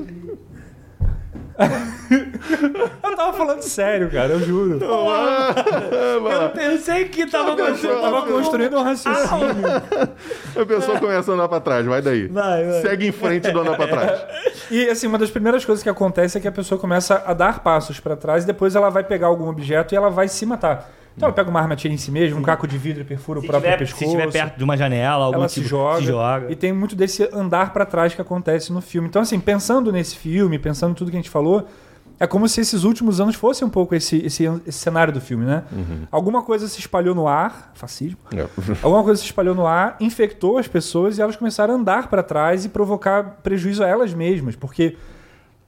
Eu tava falando sério, cara, eu juro. Eu pensei que tava Eu gostando. tava construindo um raciocínio. A pessoa começa a andar pra trás, vai daí. Vai, vai. Segue em frente do andar pra trás. E assim, uma das primeiras coisas que acontece é que a pessoa começa a dar passos pra trás e depois ela vai pegar algum objeto e ela vai se matar. Então ela pega uma arma, atira em si mesma, um caco de vidro e perfura Se o próprio estiver, pescoço. se estiver perto de uma janela, algum ela tipo, se joga, se joga. E tem muito desse andar pra trás que acontece no filme. Então, assim, pensando nesse filme, pensando em tudo que a gente falou, é como se esses últimos anos fossem um pouco esse, esse, esse cenário do filme, né? Alguma coisa se espalhou no ar, fascismo. É. Alguma coisa se espalhou no ar, infectou as pessoas e elas começaram a andar para trás e provocar prejuízo a elas mesmas, porque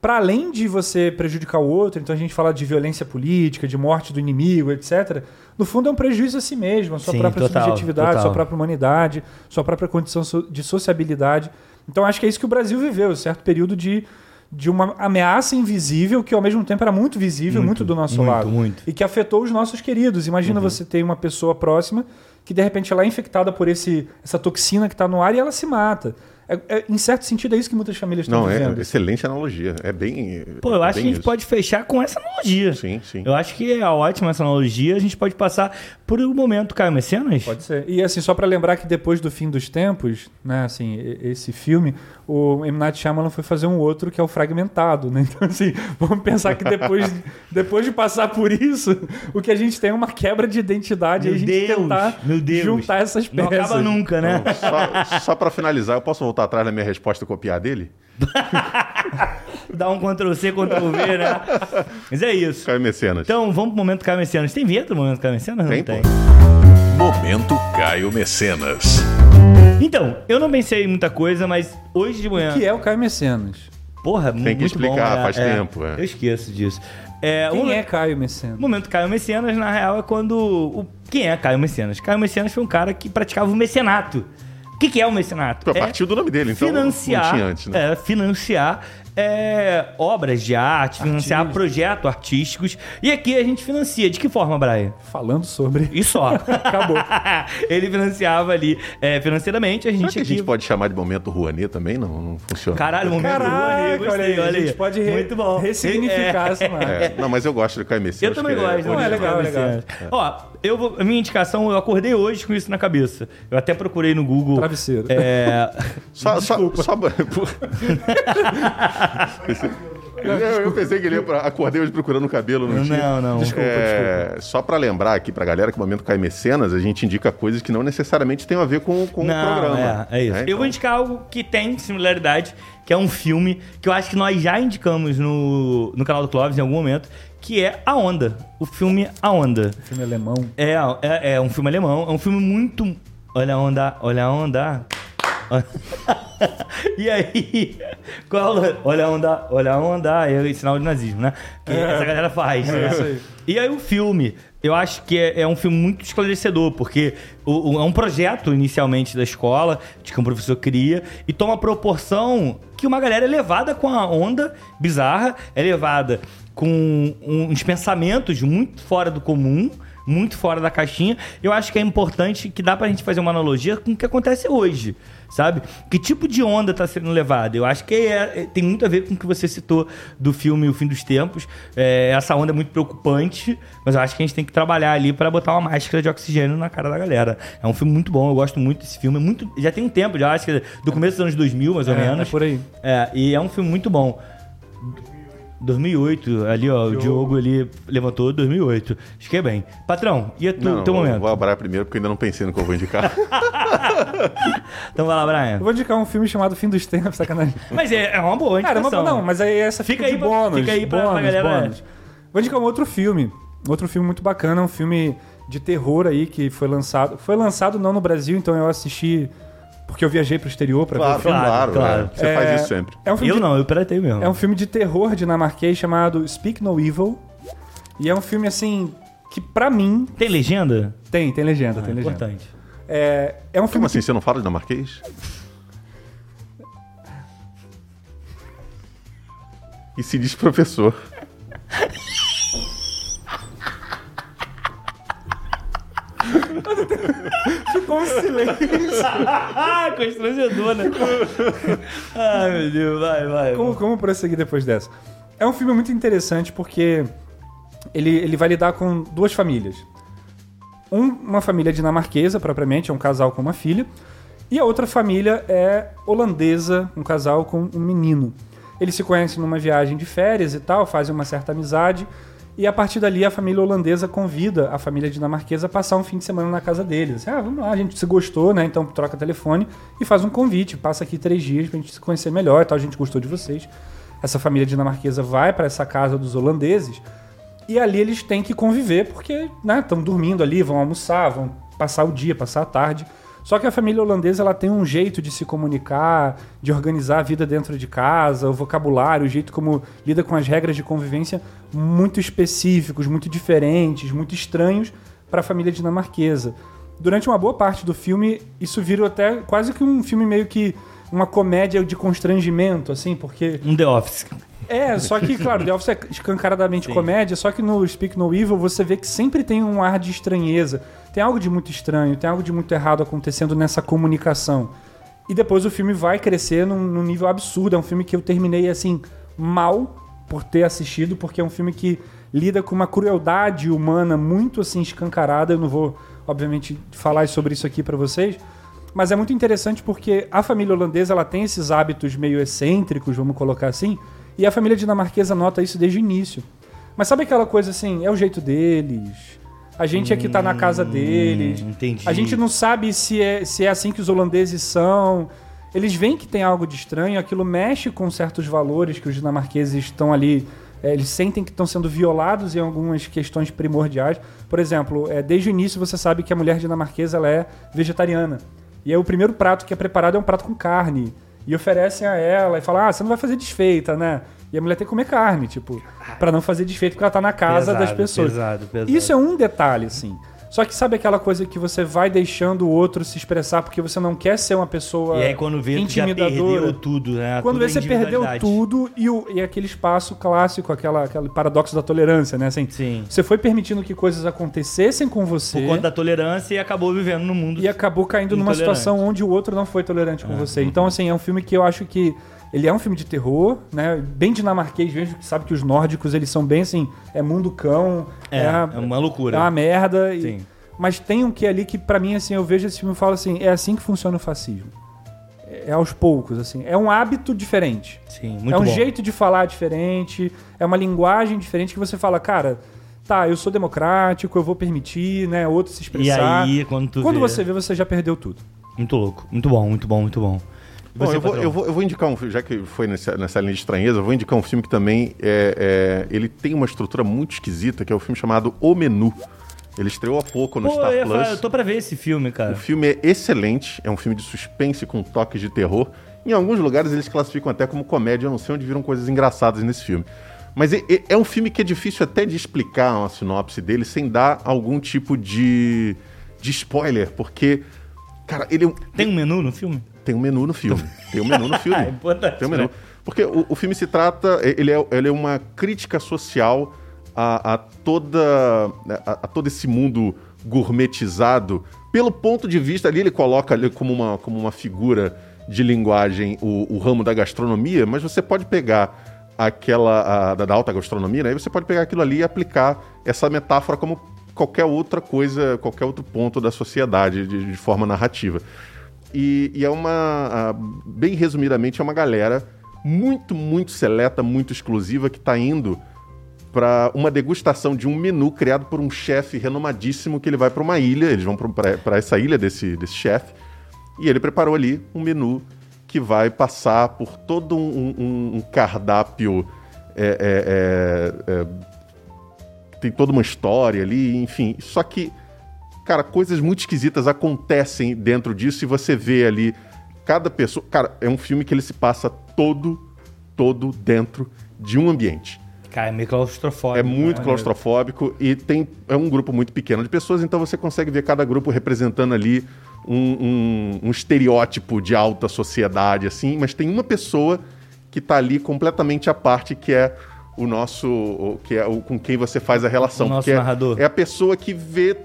para além de você prejudicar o outro, então a gente fala de violência política, de morte do inimigo, etc. No fundo é um prejuízo a si mesmo, a sua Sim, própria total, subjetividade, total. sua própria humanidade, sua própria condição de sociabilidade. Então acho que é isso que o Brasil viveu, um certo período de, de uma ameaça invisível que ao mesmo tempo era muito visível, muito, Muito, do nosso muito, lado. muito. E que afetou os nossos queridos. Imagina você ter uma pessoa próxima que de repente ela é infectada por esse, essa toxina que está no ar e ela se mata. É- é- em certo sentido, é isso que muitas famílias estão Não, é vivendo. excelente analogia. É bem. Pô, eu é acho que a gente isso. pode fechar com essa analogia. Sim, sim. Eu acho que é ótima essa analogia. A gente pode passar por um momento, Caio Mecenas. Pode ser. E assim, só pra lembrar que depois do fim dos tempos, né, assim, esse filme, o M. Night Shyamalan foi fazer um outro que é o Fragmentado, né? Então, assim, vamos pensar que depois, depois de passar por isso, o que a gente tem é uma quebra de identidade Meu e a gente Deus, tentar meu Deus. juntar essas Não peças. acaba nunca, né? Então, só, só para finalizar, eu posso voltar atrás da minha resposta e copiar dele? Dá um Ctrl C, Ctrl V, né? Mas é isso. Caio Mecenas. Então, vamos pro momento Caio Mecenas. Tem vinheta do momento Caio Mecenas? Não Tem, tem. pô. Momento Caio Mecenas. Então, eu não pensei em muita coisa, mas hoje de manhã... Que é o Caio Mecenas. Porra, Tem que muito explicar, bom, é, faz é. tempo, é. Eu esqueço disso. É, Quem um- é Caio Mecenas? O momento Caio Mecenas, na real, é quando. O... Quem é Caio Mecenas? Caio Mecenas foi um cara que praticava o mecenato. O que, que é o mecenato? Pô, é partiu do nome dele, então financiar, não tinha antes, né? é, financiar é, obras de arte, financiar projetos artísticos. E aqui a gente financia. De que forma, Brian? Falando sobre. E só. Acabou. Ele financiava ali é, financeiramente. A Será gente que a gente pode chamar de momento Rouanet também? Não, não funciona. Caralho, momento Caraca, Rouanet, gostei, olha aí, olha a gente aí. pode re- Muito bom. ressignificar É. essa marca. É, não, mas eu gosto do Caio Mecenas. Eu também ele gosto. Não, é legal, é legal. Ó, eu vou, a minha indicação, eu acordei hoje com isso na cabeça. Eu até procurei no Google. Travesseiro. É, Só, só, só... eu, eu pensei que ele ia pra... Acordei hoje procurando o cabelo, não tinha. não, não. Desculpa, É, Só pra lembrar aqui pra galera que o Momento Caio Mecenas, a gente indica coisas que não necessariamente tem a ver com, com o Não, programa. é, é isso. Eu Então, vou indicar algo que tem similaridade, que é um filme que eu acho que nós já indicamos no, no canal do Clóvis em algum momento, que é A Onda. O filme A Onda. Filme alemão. É, é, é um filme alemão, é um filme muito. Olha a onda, olha a onda. e aí, qual, olha a onda, olha a onda, é sinal de nazismo, né? Que essa galera faz. né? É isso aí. E aí o filme, eu acho que é, é um filme muito esclarecedor, porque o- o- é um projeto inicialmente da escola, de que um professor cria, e toma proporção que uma galera é levada com a onda bizarra, é levada com uns pensamentos muito fora do comum, muito fora da caixinha. Eu acho que é importante que dá pra gente fazer uma analogia com o que acontece hoje, sabe? Que tipo de onda tá sendo levada? Eu acho que é- é- tem muito a ver com o que você citou do filme O Fim dos Tempos. É, essa onda é muito preocupante, mas eu acho que a gente tem que trabalhar ali pra botar uma máscara de oxigênio na cara da galera. É um filme muito bom, eu gosto muito desse filme. É muito, já tem um tempo, já acho que é do começo dos anos 2000, mais ou É, menos. é por aí. É, e é um filme muito bom. 2008, ali ó, o Diogo ali levantou 2008. Acho que é bem. Patrão, e a tu, Não, teu vou, momento? vou abrar primeiro porque ainda não pensei no que eu vou indicar. Então vai lá, Eu Brian. vou indicar um filme chamado Fim dos Tempos, sacanagem. Mas é, é uma boa Cara, indicação. não, não, mas aí essa Fica fica, aí de pra- bônus. fica aí pra- pra bônus, galera- bônus. Vou indicar um outro filme. Outro filme muito bacana, um filme de terror aí que foi lançado. Foi lançado não no Brasil, então eu assisti porque eu viajei pro exterior pra ver claro, o filme. claro, claro. é. Você É- faz isso sempre. É um filme Eu de, não, eu piratei mesmo. É um filme de terror dinamarquês chamado Speak No Evil. E é um filme assim que pra mim Tem legenda? tem, tem legenda, tem É legenda. importante. É, é um Como filme assim, você não fala dinamarquês? E se diz professor. ficou um silêncio. ah, constrangedor, né? Ai, meu Deus, vai, vai. Como, como prosseguir depois dessa? É um filme muito interessante porque ele, ele vai lidar com duas famílias. Um- uma família dinamarquesa, propriamente, é um casal com uma filha. E a outra família é holandesa, um casal com um menino. Eles se conhecem numa viagem de férias e tal, fazem uma certa amizade. E a partir dali a família holandesa convida a família dinamarquesa a passar um fim de semana na casa deles. Ah, vamos lá, a gente se gostou, né? Então troca telefone e faz um convite. Passa aqui três dias pra gente se conhecer melhor e tal. A gente gostou de vocês. Essa família dinamarquesa vai para essa casa dos holandeses e ali eles têm que conviver, porque estão dormindo ali, vão almoçar, vão passar o dia, passar a tarde. Só que a família holandesa ela tem um jeito de se comunicar, de organizar a vida dentro de casa, o vocabulário, o jeito como lida com as regras de convivência muito específicos, muito diferentes, muito estranhos para a família dinamarquesa. Durante uma boa parte do filme, isso vira até quase que um filme meio que uma comédia de constrangimento, assim, porque Um The Office. é, só que, claro, The Office é escancaradamente comédia, só que no Speak No Evil você vê que sempre tem um ar de estranheza. Tem algo de muito estranho, tem algo de muito errado acontecendo nessa comunicação. E depois o filme vai crescer num, num nível absurdo. É um filme que eu terminei, assim, mal por ter assistido, porque é um filme que lida com uma crueldade humana muito, assim, escancarada. Eu não vou, obviamente, falar sobre isso aqui pra vocês. Mas é muito interessante porque a família holandesa ela tem esses hábitos meio excêntricos, vamos colocar assim, e a família dinamarquesa nota isso desde o início. Mas sabe aquela coisa assim, é o jeito deles. A gente é que tá na casa deles. entendi. A gente não sabe se é, se é assim que os holandeses são. Eles veem que tem algo de estranho, aquilo mexe com certos valores que os dinamarqueses estão ali. é, eles sentem que estão sendo violados em algumas questões primordiais. Por exemplo, é, desde o início você sabe que a mulher dinamarquesa ela é vegetariana. E aí o primeiro prato que é preparado é um prato com carne. E oferecem a ela e falam: Ah, você não vai fazer desfeita, né? E a mulher tem que comer carne, tipo, pra não fazer desfeito porque ela tá na casa Pesado, das pessoas. pesado, pesado. Isso é um detalhe, assim. Só que sabe aquela coisa que você vai deixando o outro se expressar porque você não quer ser uma pessoa E aí quando vê, tu já intimidadora. perdeu tudo, né? Quando Tudo vê, você perdeu tudo e, o, e aquele espaço clássico, aquela, aquele paradoxo da tolerância, né? Assim, Sim. Você foi permitindo que coisas acontecessem com você Por conta da tolerância e acabou vivendo no mundo. e acabou caindo numa situação onde o outro não foi tolerante com você. Então, assim, é um filme que eu acho que ele é um filme de terror, né? Bem dinamarquês mesmo, que sabe que os nórdicos, eles são bem assim, é mundo cão, É, a- é uma loucura. é uma merda. e- Sim. mas tem um que ali que, pra mim, assim, eu vejo esse filme e falo assim, é assim que funciona o fascismo. É, é aos poucos, assim. É um hábito diferente. Sim, muito é um bom. jeito de falar diferente, é uma linguagem diferente que você fala, cara, tá, eu sou democrático, eu vou permitir, né, outro se E expressar. aí, quando tu Quando vê... você vê, você já perdeu tudo. Muito louco. Muito bom, muito bom, muito bom. Bom, eu, vou, eu, vou, eu vou indicar um filme, já que foi nessa, nessa linha de estranheza, eu vou indicar um filme que também é, é- ele tem uma estrutura muito esquisita, que é o filme chamado O Menu. Ele estreou há pouco no Pô, Star eu, Plus. falar, eu tô pra ver esse filme, O cara. filme é excelente, é um filme de suspense com toques de terror. Em alguns lugares eles classificam até como comédia, eu não sei onde viram coisas engraçadas nesse filme. Mas é, é- é um filme que é difícil até de explicar uma sinopse dele sem dar algum tipo de, de spoiler, porque, cara, ele é um- Tem um menu no filme? Tem um menu no filme. Tem um menu no filme. É importante, Tem um menu. né? Porque o, o filme se trata, ele é, ele é uma crítica social a, a toda, a, a todo esse mundo gourmetizado. Pelo ponto de vista ali, ele coloca ali como uma, como uma figura de linguagem o, o ramo da gastronomia, mas você pode pegar aquela a- da, da alta gastronomia, né? E você pode pegar aquilo ali e aplicar essa metáfora como qualquer outra coisa, qualquer outro ponto da sociedade de, de forma narrativa. E, e é uma. Bem resumidamente, é uma galera muito, muito seleta, muito exclusiva que está indo para uma degustação de um menu criado por um chefe renomadíssimo que ele vai para uma ilha. Eles vão para essa ilha desse, desse chefe. E ele preparou ali um menu que vai passar por todo um, um- um cardápio. é, é, é, é, tem toda uma história ali, enfim. Só que cara, coisas muito esquisitas acontecem dentro disso e você vê ali cada pessoa. Cara, é um filme que ele se passa todo, todo dentro de um ambiente. Cara, é meio claustrofóbico. É muito né? claustrofóbico e tem é um grupo muito pequeno de pessoas, então você consegue ver cada grupo representando ali um, um- um estereótipo de alta sociedade, assim, mas tem uma pessoa que tá ali completamente à parte, que é o nosso. que é o com quem você faz a relação. O nosso é, narrador. é a pessoa que vê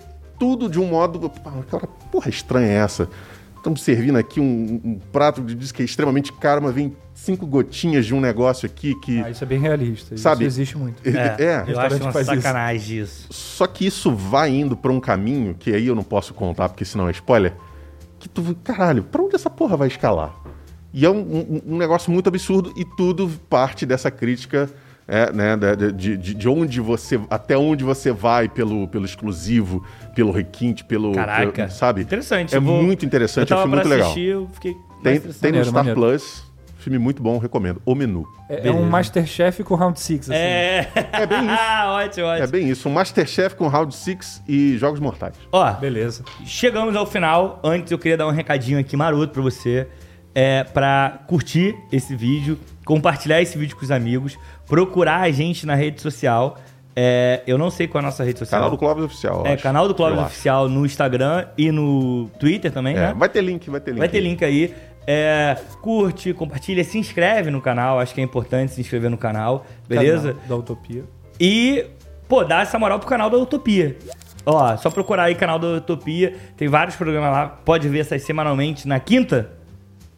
tudo de um modo. Cara, porra, estranha é essa. Estamos servindo aqui um, um prato de diz que é extremamente caro, mas vem cinco gotinhas de um negócio aqui que. Ah, isso é bem realista. Sabe? Isso existe muito. É, É, eu acho uma isso. sacanagem isso. Só que isso vai indo pra um caminho, que aí eu não posso contar, porque senão é spoiler, que tu, caralho, pra onde essa porra vai escalar? E é um, um- um negócio muito absurdo e tudo parte dessa crítica, é, né, de, de, de onde você, até onde você vai pelo, pelo exclusivo, pelo requinte, pelo, Caraca. pelo- sabe? Interessante. É eu vou- muito interessante, eu é um filme muito legal. assistir, eu fiquei Tem, tem no Maneiro, Star maneiro. Plus, filme muito bom, recomendo. O Menu. É, é um Masterchef com Round Six. Assim. É. É bem isso. ótimo, ótimo. É bem isso, um Masterchef com Round Six e Jogos Mortais. Ó, Beleza. Chegamos ao final. Antes eu queria dar um recadinho aqui maroto pra você. É, pra curtir esse vídeo, compartilhar esse vídeo com os amigos, procurar a gente na rede social. É, eu não sei qual é a nossa rede social. Canal do Clóvis Oficial. eu É, acho. canal do Clóvis Eu acho. Oficial no Instagram e no Twitter também, É, né? vai ter link, vai ter link. Vai ter link aí. É, curte, compartilha, se inscreve no canal. Acho que é importante se inscrever no canal, beleza? Da Utopia. E, pô, dá essa moral pro canal da Utopia. Ó, só procurar aí canal da Utopia. Tem vários programas lá. Pode ver essas semanalmente na quinta.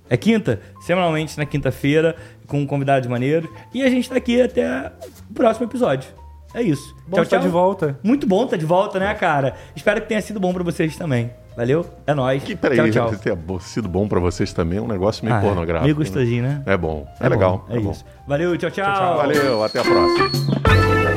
É quinta? Semanalmente na quinta-feira, com um convidado maneiro. E a gente tá aqui até o próximo episódio. É isso. Bom estar de volta. Muito bom tá de volta, né, cara? Espero que tenha sido bom pra vocês também. Valeu? É nóis. Que, peraí, tchau, tchau. ter sido bom pra vocês também, é um negócio meio Ah, é. pornográfico. Meio gostosinho, né? É bom, é, bom, legal. É, bom. isso. Valeu, tchau, tchau. tchau. Valeu, até a próxima.